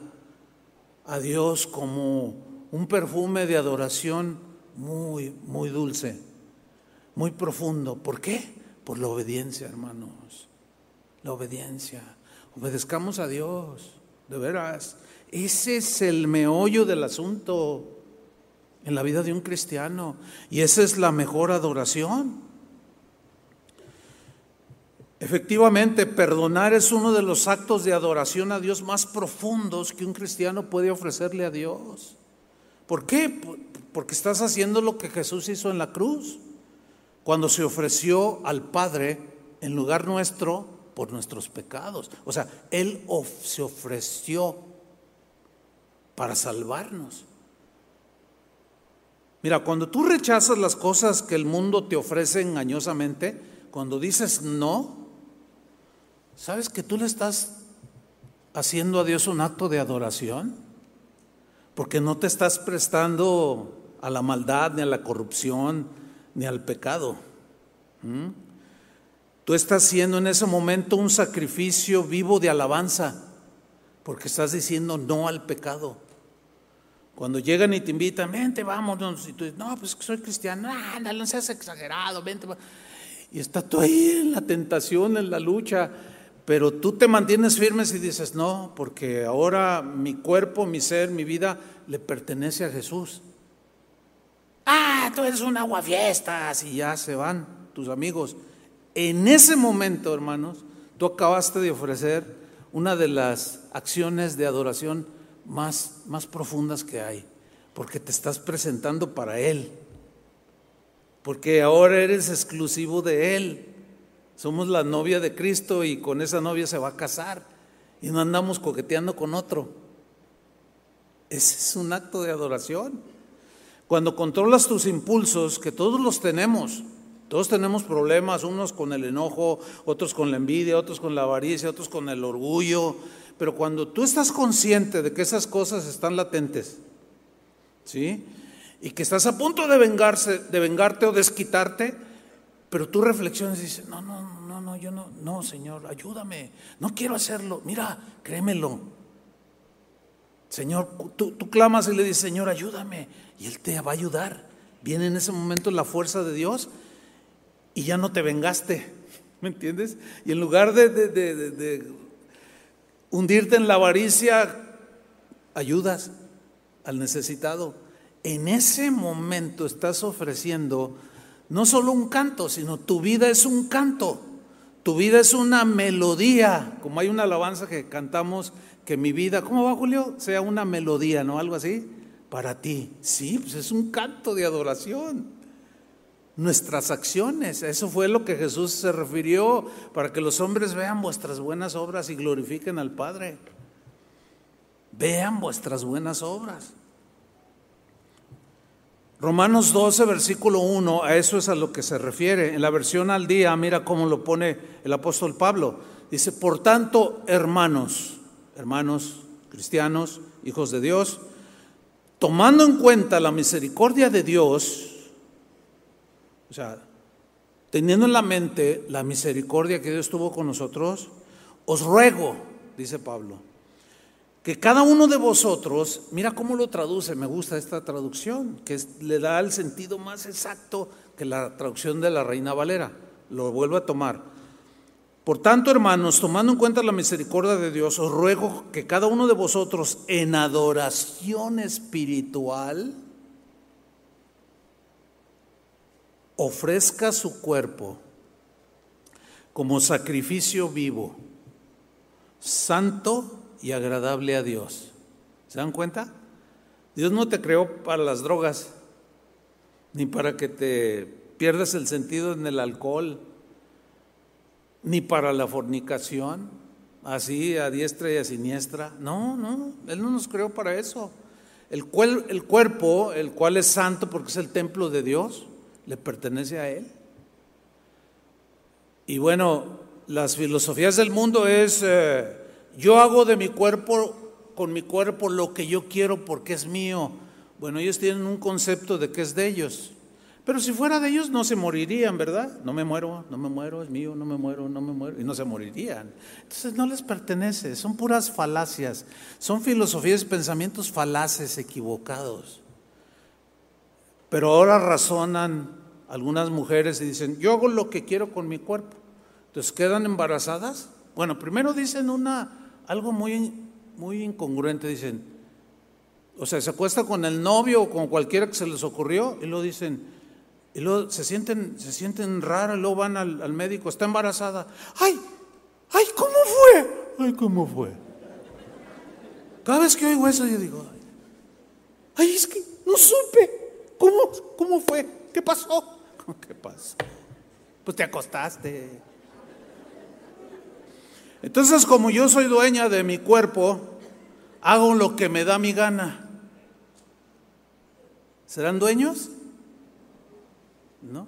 a Dios como un perfume de adoración muy, muy dulce, muy profundo. ¿Por qué? Por la obediencia, hermanos. La obediencia. Obedezcamos a Dios, de veras. Ese es el meollo del asunto en la vida de un cristiano. Y esa es la mejor adoración. Efectivamente, perdonar es uno de los actos de adoración a Dios más profundos que un cristiano puede ofrecerle a Dios. ¿Por qué? Porque estás haciendo lo que Jesús hizo en la cruz, cuando se ofreció al Padre en lugar nuestro por nuestros pecados. O sea, Él se ofreció para salvarnos. Mira, cuando tú rechazas las cosas que el mundo te ofrece engañosamente, cuando dices no, ¿Sabes que tú le estás haciendo a Dios un acto de adoración? Porque no te estás prestando a la maldad, ni a la corrupción, ni al pecado. ¿Mm? Tú estás haciendo en ese momento un sacrificio vivo de alabanza, porque estás diciendo no al pecado. Cuando llegan y te invitan, vente, vámonos, y tú dices, no, pues soy cristiano, no, no seas exagerado, vente. Y está tú ahí en la tentación, en la lucha, pero tú te mantienes firmes y dices, no, porque ahora mi cuerpo, mi ser, mi vida le pertenece a Jesús. Ah, tú eres un aguafiestas y ya se van tus amigos. En ese momento, hermanos, tú acabaste de ofrecer una de las acciones de adoración más, más profundas que hay, porque te estás presentando para Él, porque ahora eres exclusivo de Él. Somos la novia de Cristo y con esa novia se va a casar y no andamos coqueteando con otro. Ese es un acto de adoración. Cuando controlas tus impulsos, que todos los tenemos, todos tenemos problemas, unos con el enojo, otros con la envidia, otros con la avaricia, otros con el orgullo, Pero cuando tú estás consciente de que esas cosas están latentes, ¿sí? Y que estás a punto de vengarse, de vengarte o desquitarte, pero tú reflexiones y dices, no, no, no, no, yo no, no, Señor, ayúdame, no quiero hacerlo, mira, créemelo. Señor, tú, tú clamas y le dices, Señor, ayúdame, y Él te va a ayudar. Viene en ese momento la fuerza de Dios y ya no te vengaste, (laughs) ¿me entiendes? Y en lugar de, hundirte en la avaricia, ayudas al necesitado. En ese momento estás ofreciendo no solo un canto, sino tu vida es un canto. Tu vida es una melodía, como hay una alabanza que cantamos, que mi vida, ¿cómo va Julio? Sea una melodía, ¿no? Algo así, para ti. Sí, pues es un canto de adoración. Nuestras acciones, eso fue lo que Jesús se refirió, para que los hombres vean vuestras buenas obras y glorifiquen al Padre. Vean vuestras buenas obras. Romanos 12, versículo 1, a eso es a lo que se refiere. En la versión al día, mira cómo lo pone el apóstol Pablo. Dice, por tanto, hermanos, hermanos cristianos, hijos de Dios, tomando en cuenta la misericordia de Dios, o sea, teniendo en la mente la misericordia que Dios tuvo con nosotros, os ruego, dice Pablo, que cada uno de vosotros, mira cómo lo traduce, me gusta esta traducción, que le da el sentido más exacto que la traducción de la Reina Valera, lo vuelvo a tomar. Por tanto, hermanos, tomando en cuenta la misericordia de Dios, os ruego que cada uno de vosotros en adoración espiritual ofrezca su cuerpo como sacrificio vivo, santo y agradable a Dios. ¿Se dan cuenta? Dios no te creó para las drogas, ni para que te pierdas el sentido en el alcohol, ni para la fornicación, así a diestra y a siniestra. No, no, Él no nos creó para eso. El, el cuerpo, el cual es santo porque es el templo de Dios, le pertenece a Él. Y bueno, las filosofías del mundo es... Eh, yo hago de mi cuerpo, con mi cuerpo, lo que yo quiero porque es mío. Bueno, ellos tienen un concepto de que es de ellos. Pero si fuera de ellos no se morirían, ¿verdad? No me muero, no me muero, es mío, no me muero, no me muero. Y no se morirían. Entonces no les pertenece, son puras falacias, son filosofías y pensamientos falaces, equivocados. Pero ahora razonan algunas mujeres y dicen, yo hago lo que quiero con mi cuerpo. Entonces quedan embarazadas. Bueno, primero dicen una algo muy, muy incongruente, dicen, o sea, se acuesta con el novio o con cualquiera que se les ocurrió y lo dicen, y luego se sienten, se sienten raros, y luego van al, al médico, está embarazada, ¡ay! ¡ay! ¿Cómo fue? ¡ay! ¿cómo fue? Cada vez que oigo eso yo digo, ¡ay! Es que no supe, ¿cómo, cómo fue? ¿Qué pasó? (laughs) ¿Qué pasó? Pues te acostaste. Entonces, como yo soy dueña de mi cuerpo, hago lo que me da mi gana. ¿Serán dueños? No.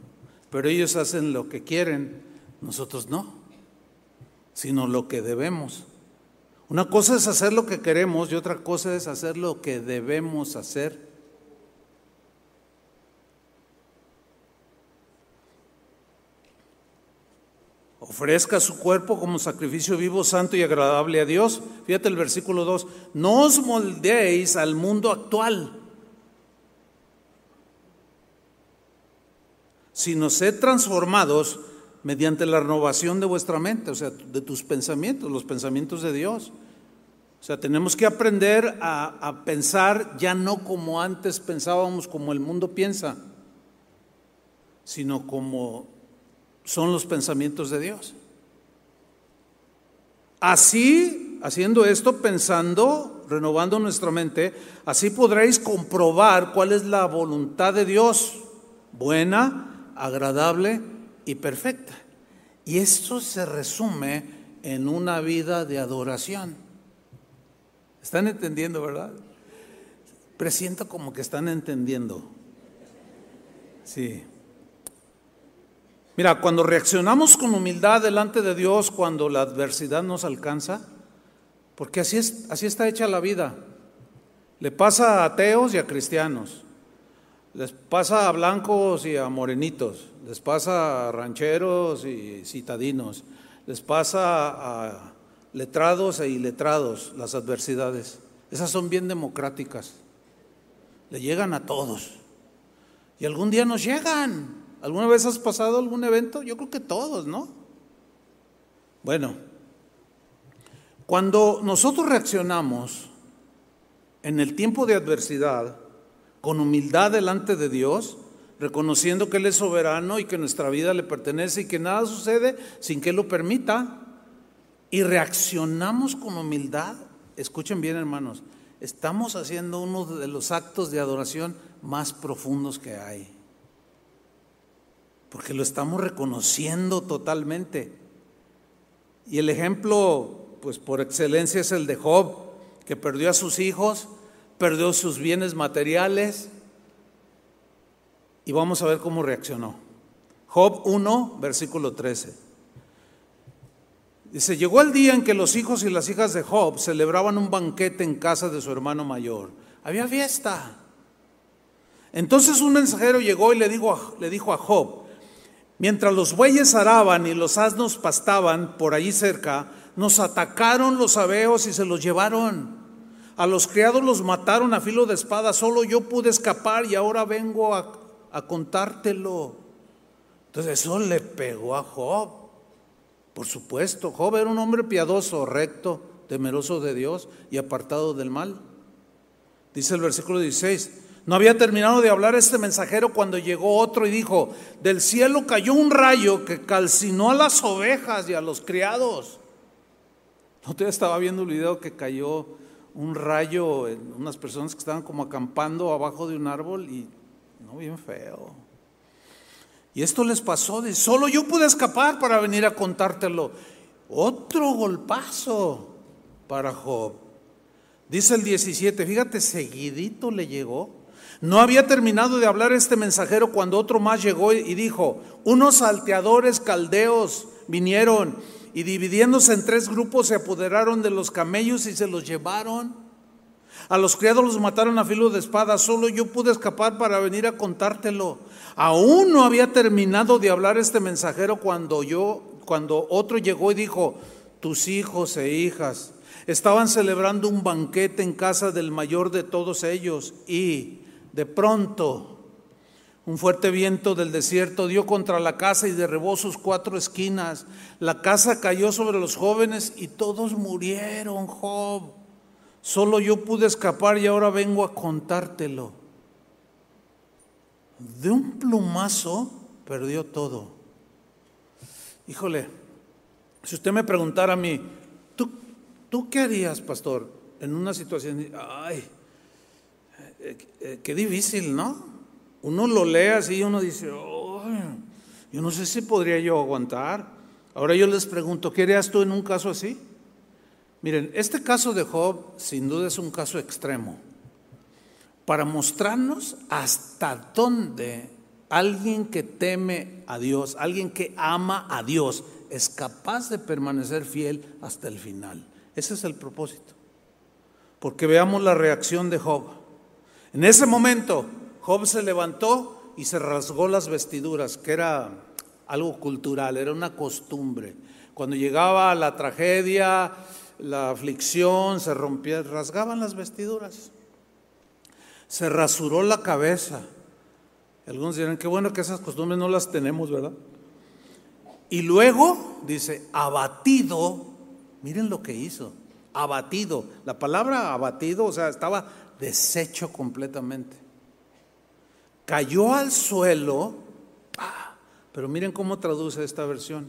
Pero ellos hacen lo que quieren, nosotros no, sino lo que debemos. Una cosa es hacer lo que queremos y otra cosa es hacer lo que debemos hacer. ofrezca su cuerpo como sacrificio vivo, santo y agradable a Dios. Fíjate el versículo 2, no os moldeéis al mundo actual, sino sed transformados mediante la renovación de vuestra mente, o sea, de tus pensamientos, los pensamientos de Dios. O sea, tenemos que aprender a, a pensar ya no como antes pensábamos, como el mundo piensa, sino como son los pensamientos de Dios. Así, haciendo esto, pensando, renovando nuestra mente, así podréis comprobar cuál es la voluntad de Dios, buena, agradable y perfecta. Y esto se resume en una vida de adoración. ¿Están entendiendo, verdad? Presiento como que están entendiendo. Sí. Mira, cuando reaccionamos con humildad delante de Dios, cuando la adversidad nos alcanza, Porque así, es, así está hecha la vida. Le pasa a ateos y a cristianos. Les pasa a blancos y a morenitos. Les pasa a rancheros y citadinos. Les pasa a letrados e iletrados las adversidades. Esas son bien democráticas. Le llegan a todos. Y algún día nos llegan. ¿Alguna vez has pasado algún evento? Yo creo que todos, ¿no? Bueno, cuando nosotros reaccionamos en el tiempo de adversidad con humildad delante de Dios, reconociendo que Él es soberano y que nuestra vida le pertenece y que nada sucede sin que Él lo permita, y reaccionamos con humildad, escuchen bien hermanos, estamos haciendo uno de los actos de adoración más profundos que hay. Porque lo estamos reconociendo totalmente. Y el ejemplo, pues por excelencia, es el de Job, que perdió a sus hijos, perdió sus bienes materiales. Y vamos a ver cómo reaccionó. Job 1, versículo 13. Dice, llegó el día en que los hijos y las hijas de Job celebraban un banquete en casa de su hermano mayor. Había fiesta. Entonces un mensajero llegó y le dijo, a, le dijo a Job, mientras los bueyes araban y los asnos pastaban por allí cerca, nos atacaron los abeos y se los llevaron. A los criados los mataron a filo de espada, solo yo pude escapar y ahora vengo a, contártelo. Entonces eso le pegó a Job. Por supuesto, Job era un hombre piadoso, recto, temeroso de Dios y apartado del mal. Dice el versículo 16, no había terminado de hablar este mensajero cuando llegó otro y dijo, del cielo cayó un rayo que calcinó a las ovejas y a los criados. No te estaba viendo el video que cayó un rayo unas personas que estaban como acampando abajo de un árbol y no bien feo. Y esto les pasó de solo yo pude escapar para venir a contártelo. Otro golpazo para Job. Dice el 17, fíjate, seguidito le llegó. No había terminado de hablar este mensajero cuando otro más llegó y dijo, unos salteadores caldeos vinieron y dividiéndose en tres grupos se apoderaron de los camellos y se los llevaron. A los criados los mataron a filo de espada, solo yo pude escapar para venir a contártelo. Aún no había terminado de hablar este mensajero cuando yo, cuando otro llegó y dijo, tus hijos e hijas estaban celebrando un banquete en casa del mayor de todos ellos y de pronto, un fuerte viento del desierto dio contra la casa y derribó sus cuatro esquinas. La casa cayó sobre los jóvenes y todos murieron, Job. Solo yo pude escapar y ahora vengo a contártelo. De un plumazo perdió todo. Híjole, si usted me preguntara a mí, ¿tú, ¿tú qué harías, pastor, en una situación? Ay, eh, eh, qué difícil, ¿no? Uno lo lee así y uno dice, yo no sé si podría yo aguantar. Ahora yo les pregunto, ¿qué harías tú en un caso así? Miren, este caso de Job sin duda es un caso extremo para mostrarnos hasta dónde alguien que teme a Dios, alguien que ama a Dios, es capaz de permanecer fiel hasta el final. Ese es el propósito. Porque veamos la reacción de Job. En ese momento, Job se levantó y se rasgó las vestiduras, que era algo cultural, era una costumbre. Cuando llegaba la tragedia, la aflicción, se rompía, rasgaban las vestiduras. Se rasuró la cabeza. Algunos dirán, qué bueno que esas costumbres no las tenemos, ¿verdad? Y luego dice, abatido, miren lo que hizo, abatido. La palabra abatido, o sea, estaba deshecho completamente. Cayó al suelo, pero miren cómo traduce esta versión,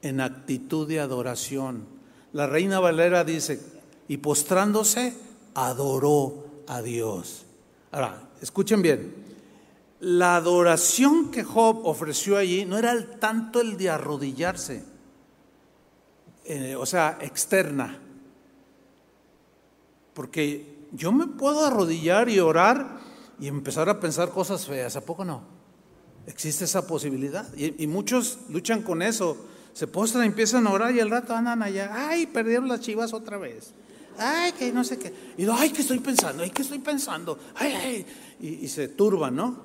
en actitud de adoración. La reina Valera dice, y postrándose, adoró a Dios. Ahora, escuchen bien, la adoración que Job ofreció allí no era el, tanto el de arrodillarse, eh, o sea, externa, porque yo me puedo arrodillar y orar y empezar a pensar cosas feas, ¿a poco no? Existe esa posibilidad. Y, muchos luchan con eso. Se postran, empiezan a orar y al rato andan allá, ay, perdieron las chivas otra vez. ay, que no sé qué. Y yo, ay, ¿qué estoy pensando? Ay, ¿qué estoy pensando? Ay, ay. Y, y se turba, ¿no?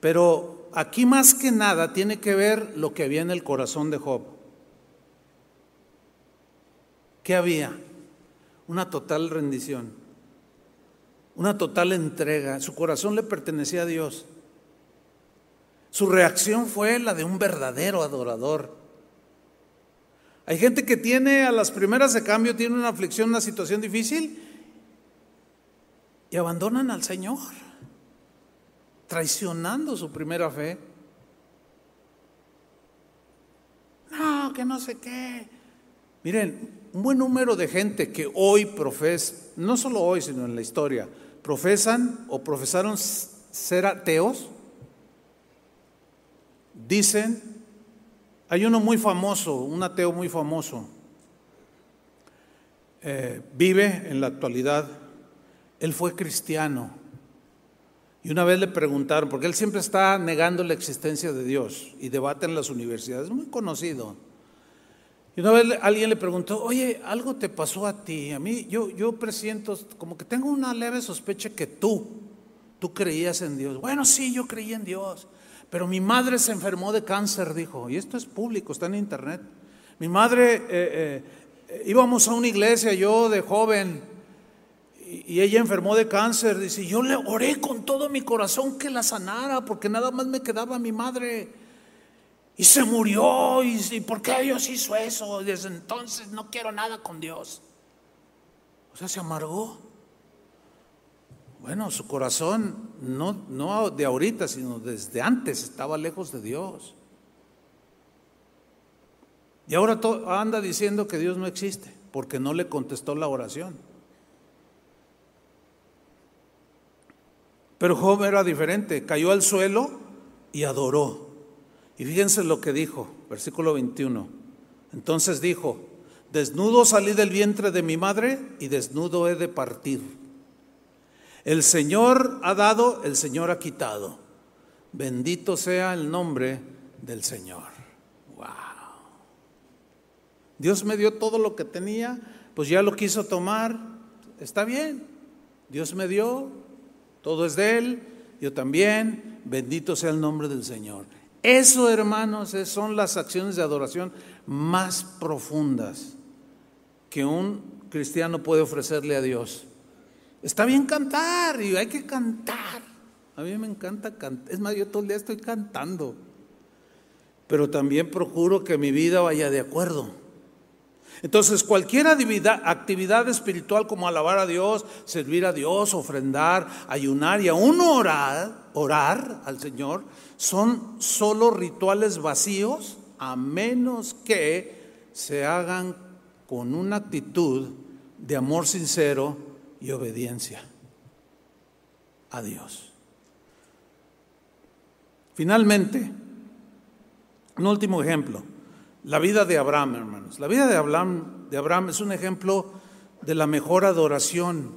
Pero aquí más que nada tiene que ver lo que había en el corazón de Job. ¿Qué había? Una total rendición, una total entrega. Su corazón le pertenecía a Dios. Su reacción fue la de un verdadero adorador. Hay gente que tiene a las primeras de cambio, tiene una aflicción, una situación difícil y abandonan al Señor, traicionando su primera fe. No, que no sé qué. Miren, un buen número de gente que hoy profesa, no solo hoy, sino en la historia, profesan o profesaron ser ateos, dicen, hay uno muy famoso, un ateo muy famoso, eh, vive en la actualidad, él fue cristiano. Y una vez le preguntaron, porque él siempre está negando la existencia de Dios y debate en las universidades, muy conocido. Y una vez alguien le preguntó, oye, algo te pasó a ti. A mí, yo, yo presiento, como que tengo una leve sospecha que tú, tú creías en Dios. Bueno, sí, yo creí en Dios. Pero mi madre se enfermó de cáncer, dijo. Y esto es público, está en internet. Mi madre, eh, eh, íbamos a una iglesia, yo de joven, y, y ella enfermó de cáncer. Dice, yo le oré con todo mi corazón que la sanara, porque nada más me quedaba mi madre. Y se murió. ¿Y, por qué Dios hizo eso? Desde entonces no quiero nada con Dios. O sea, se amargó. Bueno, su corazón no, no de ahorita, sino desde antes estaba lejos de Dios. Y ahora anda diciendo que Dios no existe porque no le contestó la oración. Pero Job era diferente, cayó al suelo y adoró. Y fíjense lo que dijo, versículo 21. Entonces dijo, desnudo salí del vientre de mi madre y desnudo he de partir. El Señor ha dado, el Señor ha quitado. Bendito sea el nombre del Señor. Wow. Dios me dio todo lo que tenía, pues ya lo quiso tomar. Está bien. Dios me dio, todo es de Él, yo también. Bendito sea el nombre del Señor. Eso, hermanos, son las acciones de adoración más profundas que un cristiano puede ofrecerle a Dios. Está bien cantar y hay que cantar. A mí me encanta cantar. Es más, yo todo el día estoy cantando. Pero también procuro que mi vida vaya de acuerdo. Entonces, cualquier actividad espiritual como alabar a Dios, servir a Dios, ofrendar, ayunar y aún orar, orar al Señor, son solo rituales vacíos a menos que se hagan con una actitud de amor sincero y obediencia a Dios. Finalmente, un último ejemplo. La vida de Abraham, hermanos. La vida de Abraham, de Abraham es un ejemplo de la mejor adoración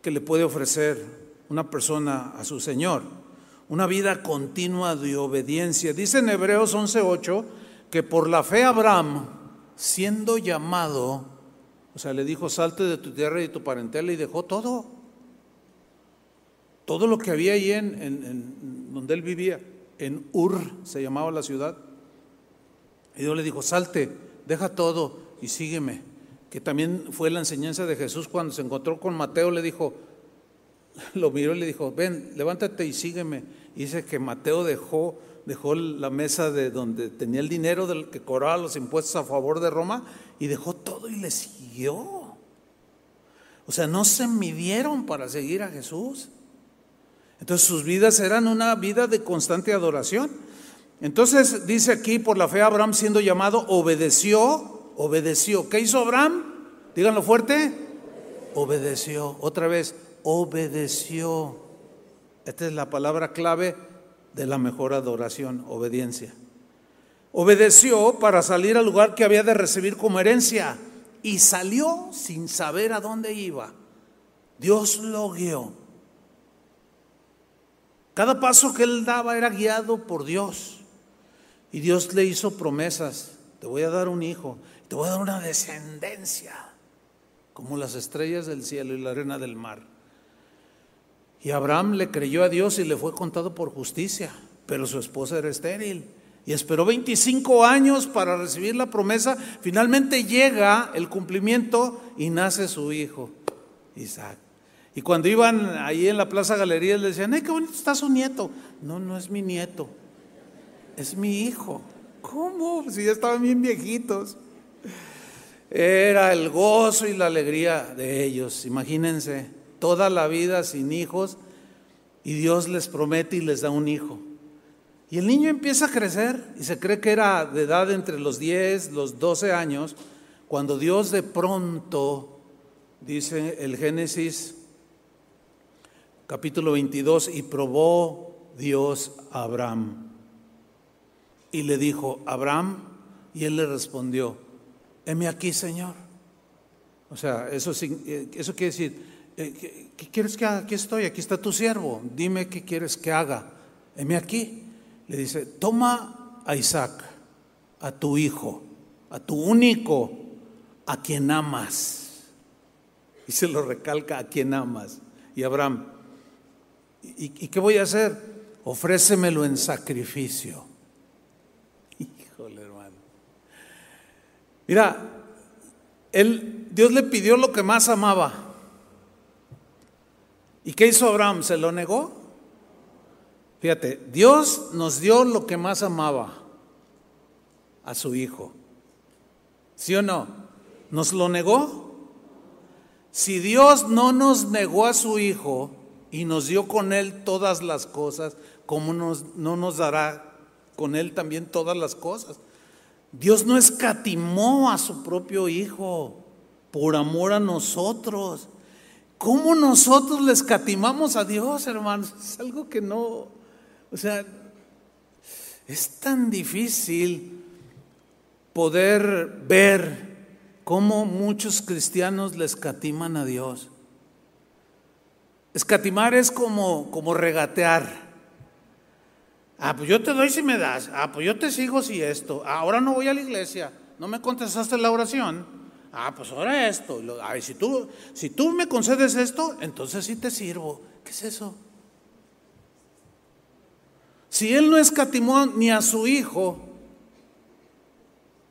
que le puede ofrecer una persona a su Señor. Una vida continua de obediencia. Dice en Hebreos 11:8 que por la fe Abraham, siendo llamado, o sea, le dijo, salte de tu tierra y de tu parentela y dejó todo. Todo lo que había ahí en, en donde él vivía, en Ur se llamaba la ciudad y Dios le dijo, salte, deja todo y sígueme. Que también fue la enseñanza de Jesús cuando se encontró con Mateo, le dijo, (laughs) lo miró y le dijo, ven, levántate y sígueme. Y dice que Mateo dejó, dejó la mesa de donde tenía el dinero del que cobraba los impuestos a favor de Roma y dejó todo y le siguió. O sea, no se midieron para seguir a Jesús. Entonces sus vidas eran una vida de constante adoración. Entonces dice aquí, por la fe Abraham siendo llamado, obedeció, obedeció. ¿Qué hizo Abraham? Díganlo fuerte. Obedeció. Otra vez, obedeció. Esta es la palabra clave de la mejor adoración, obediencia. Obedeció para salir al lugar que había de recibir como herencia y salió sin saber a dónde iba. Dios lo guió. Cada paso que él daba era guiado por Dios. Y Dios le hizo promesas. Te voy a dar un hijo, te voy a dar una descendencia. como las estrellas del cielo y la arena del mar. Y Abraham le creyó a Dios y le fue contado por justicia, pero su esposa era estéril. Y esperó 25 años para recibir la promesa. Finalmente llega el cumplimiento y nace su hijo, Isaac. Y cuando iban ahí en la Plaza Galería le decían, ¡ay, qué bonito está su nieto! No, no es mi nieto, es mi hijo. ¿Cómo? Si ya estaban bien viejitos. Era el gozo y la alegría de ellos. Imagínense, toda la vida sin hijos y Dios les promete y les da un hijo. Y el niño empieza a crecer y se cree que era de edad entre los 10, los 12 años, cuando Dios de pronto, dice el Génesis capítulo 22, y probó Dios a Abraham. Y le dijo, Abraham, y él le respondió, heme aquí, Señor. O sea, eso, eh, eso quiere decir, eh, ¿qué, quieres que haga? Aquí estoy, aquí está tu siervo, dime qué quieres que haga. Heme aquí. Le dice, toma a Isaac, a tu hijo, a tu único, a quien amas. Y se lo recalca, a quien amas. Y Abraham, ¿y, qué voy a hacer? Ofrécemelo en sacrificio. (laughs) Mira, él, Dios le pidió lo que más amaba. ¿Y qué hizo Abraham? ¿Se lo negó? Fíjate, Dios nos dio lo que más amaba a su hijo. ¿Sí o no? ¿Nos lo negó? Si Dios no nos negó a su hijo y nos dio con él todas las cosas, ¿cómo nos, no nos dará con él también todas las cosas? Dios no escatimó a su propio Hijo por amor a nosotros. ¿Cómo nosotros le escatimamos a Dios, hermanos? Es algo que no, o sea, es tan difícil poder ver cómo muchos cristianos le escatiman a Dios. Escatimar es como, como regatear. Ah, pues yo te doy si me das. Ah, pues yo te sigo si esto. ahora no voy a la iglesia. No me contestaste la oración. Ah, pues ahora esto. Ay, si tú, si tú me concedes esto, entonces sí te sirvo. ¿Qué es eso? Si él no escatimó ni a su hijo,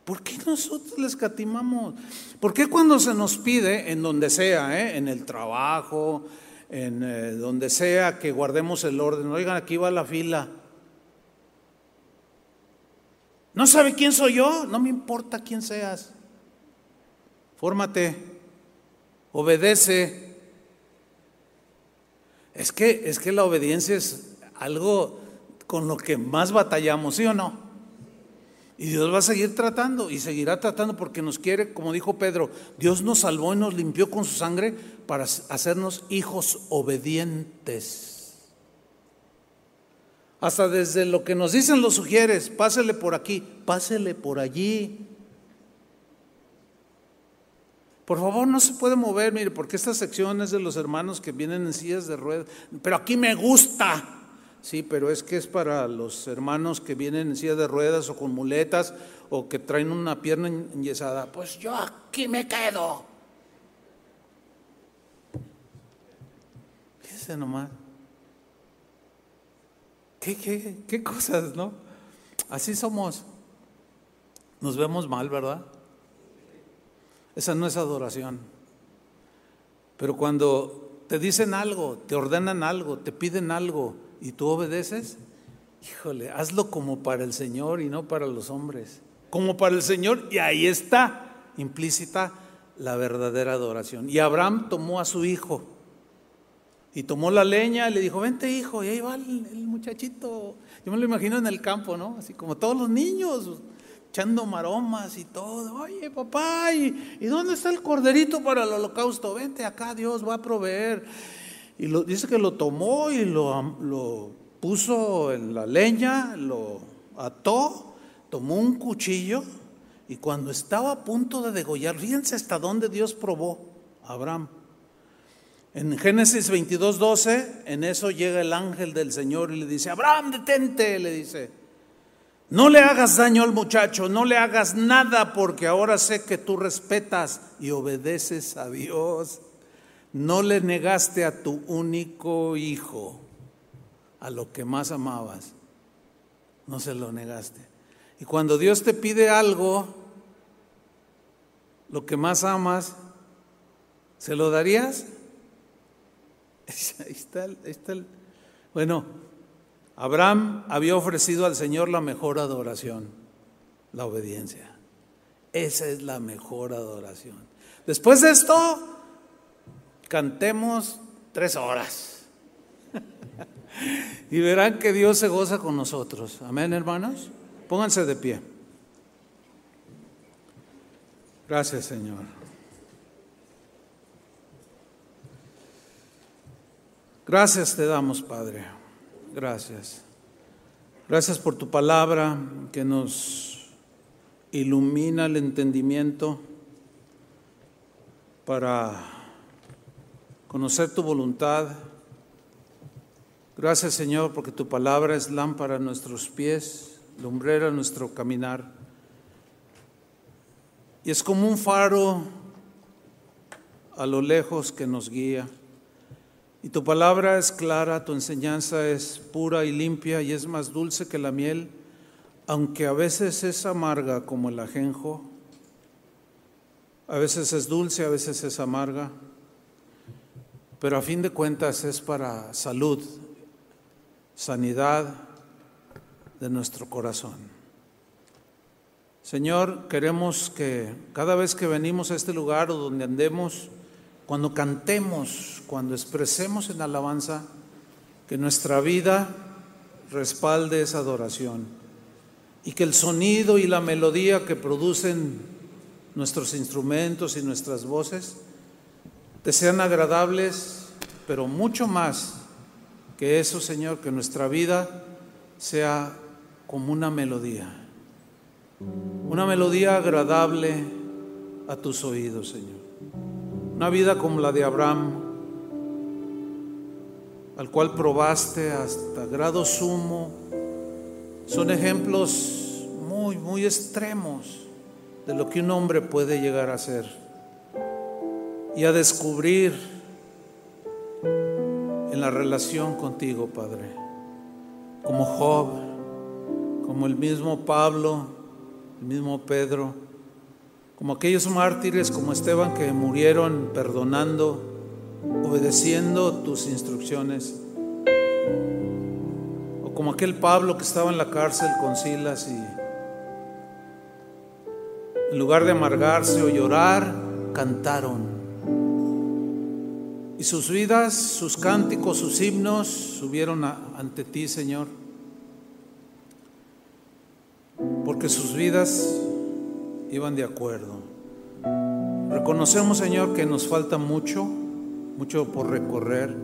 ¿por qué nosotros le escatimamos? ¿Por qué cuando se nos pide, en donde sea, eh, en el trabajo, en eh, donde sea, que guardemos el orden? Oigan, aquí va la fila. ¿No sabe quién soy yo? No me importa quién seas. Fórmate, obedece. Es que, es que la obediencia es algo con lo que más batallamos, ¿sí o no? Y Dios va a seguir tratando y seguirá tratando porque nos quiere, como dijo Pedro, Dios nos salvó y nos limpió con su sangre para hacernos hijos obedientes. Hasta desde lo que nos dicen los sugieres, pásele por aquí, pásele por allí. Por favor, no se puede mover, mire, porque esta sección es de los hermanos que vienen en sillas de ruedas. Pero aquí me gusta. Sí, pero es que es para los hermanos que vienen en sillas de ruedas o con muletas o que traen una pierna enyesada. Pues yo aquí me quedo. Fíjese nomás. ¿Qué, qué, cosas, no? Así somos. Nos vemos mal, ¿verdad? Esa no es adoración. Pero cuando te dicen algo, te ordenan algo, te piden algo y tú obedeces, híjole, hazlo como para el Señor y no para los hombres. Como para el Señor y ahí está implícita la verdadera adoración. Y Abraham tomó a su hijo y tomó la leña y le dijo, vente hijo, y ahí va el, muchachito. Yo me lo imagino en el campo, ¿no? Así como todos los niños, echando maromas y todo. Oye, papá, ¿y, dónde está el corderito para el holocausto? Vente acá, Dios va a proveer. Y dice que lo tomó y lo, lo puso en la leña, lo ató, tomó un cuchillo y cuando estaba a punto de degollar, fíjense hasta dónde Dios probó Abraham en Génesis 22, 12, en eso llega el ángel del Señor y le dice, Abraham, detente, le dice. No le hagas daño al muchacho, no le hagas nada porque ahora sé que tú respetas y obedeces a Dios. No le negaste a tu único hijo, a lo que más amabas. No se lo negaste. Y cuando Dios te pide algo, lo que más amas, ¿se lo darías? (laughs) Ahí está, está el... Bueno, Abraham había ofrecido al Señor la mejor adoración, la obediencia. Esa es la mejor adoración. Después de esto, cantemos tres horas. (laughs) y verán que Dios se goza con nosotros. Amén, hermanos. Pónganse de pie. Gracias, Señor. Gracias te damos, Padre. Gracias. Gracias por tu palabra que nos ilumina el entendimiento para conocer tu voluntad. Gracias Señor porque tu palabra es lámpara a nuestros pies, lumbrera a nuestro caminar. Y es como un faro a lo lejos que nos guía. Y tu palabra es clara, tu enseñanza es pura y limpia y es más dulce que la miel, aunque a veces es amarga como el ajenjo, a veces es dulce, a veces es amarga, pero a fin de cuentas es para salud, sanidad de nuestro corazón. Señor, queremos que cada vez que venimos a este lugar o donde andemos, cuando cantemos, cuando expresemos en alabanza, que nuestra vida respalde esa adoración y que el sonido y la melodía que producen nuestros instrumentos y nuestras voces te sean agradables, pero mucho más que eso, Señor, que nuestra vida sea como una melodía, una melodía agradable a tus oídos, Señor. Una vida como la de Abraham, al cual probaste hasta grado sumo, son ejemplos muy, muy extremos de lo que un hombre puede llegar a ser y a descubrir en la relación contigo, Padre, como Job, como el mismo Pablo, el mismo Pedro como aquellos mártires como Esteban que murieron perdonando, obedeciendo tus instrucciones, o como aquel Pablo que estaba en la cárcel con Silas y en lugar de amargarse o llorar, cantaron. Y sus vidas, sus cánticos, sus himnos subieron ante ti, Señor. Porque sus vidas iban de acuerdo. Reconocemos, Señor, que nos falta mucho, mucho por recorrer,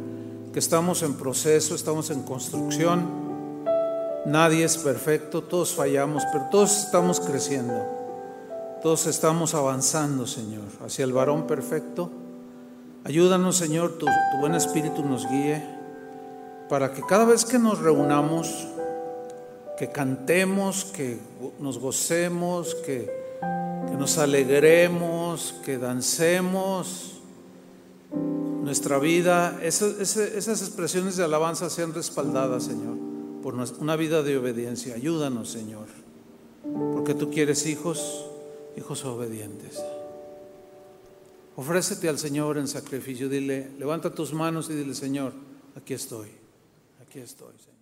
que estamos en proceso, estamos en construcción. Nadie es perfecto, todos fallamos, pero todos estamos creciendo. Todos estamos avanzando, Señor, hacia el varón perfecto. Ayúdanos, Señor, tu, buen espíritu nos guíe para que cada vez que nos reunamos, que cantemos, que nos gocemos, que que nos alegremos, que dancemos nuestra vida, esas, expresiones de alabanza sean respaldadas, Señor, por una vida de obediencia. Ayúdanos, Señor, porque tú quieres hijos, hijos obedientes. Ofrécete al Señor en sacrificio, dile, levanta tus manos y dile, Señor, aquí estoy, aquí estoy, Señor.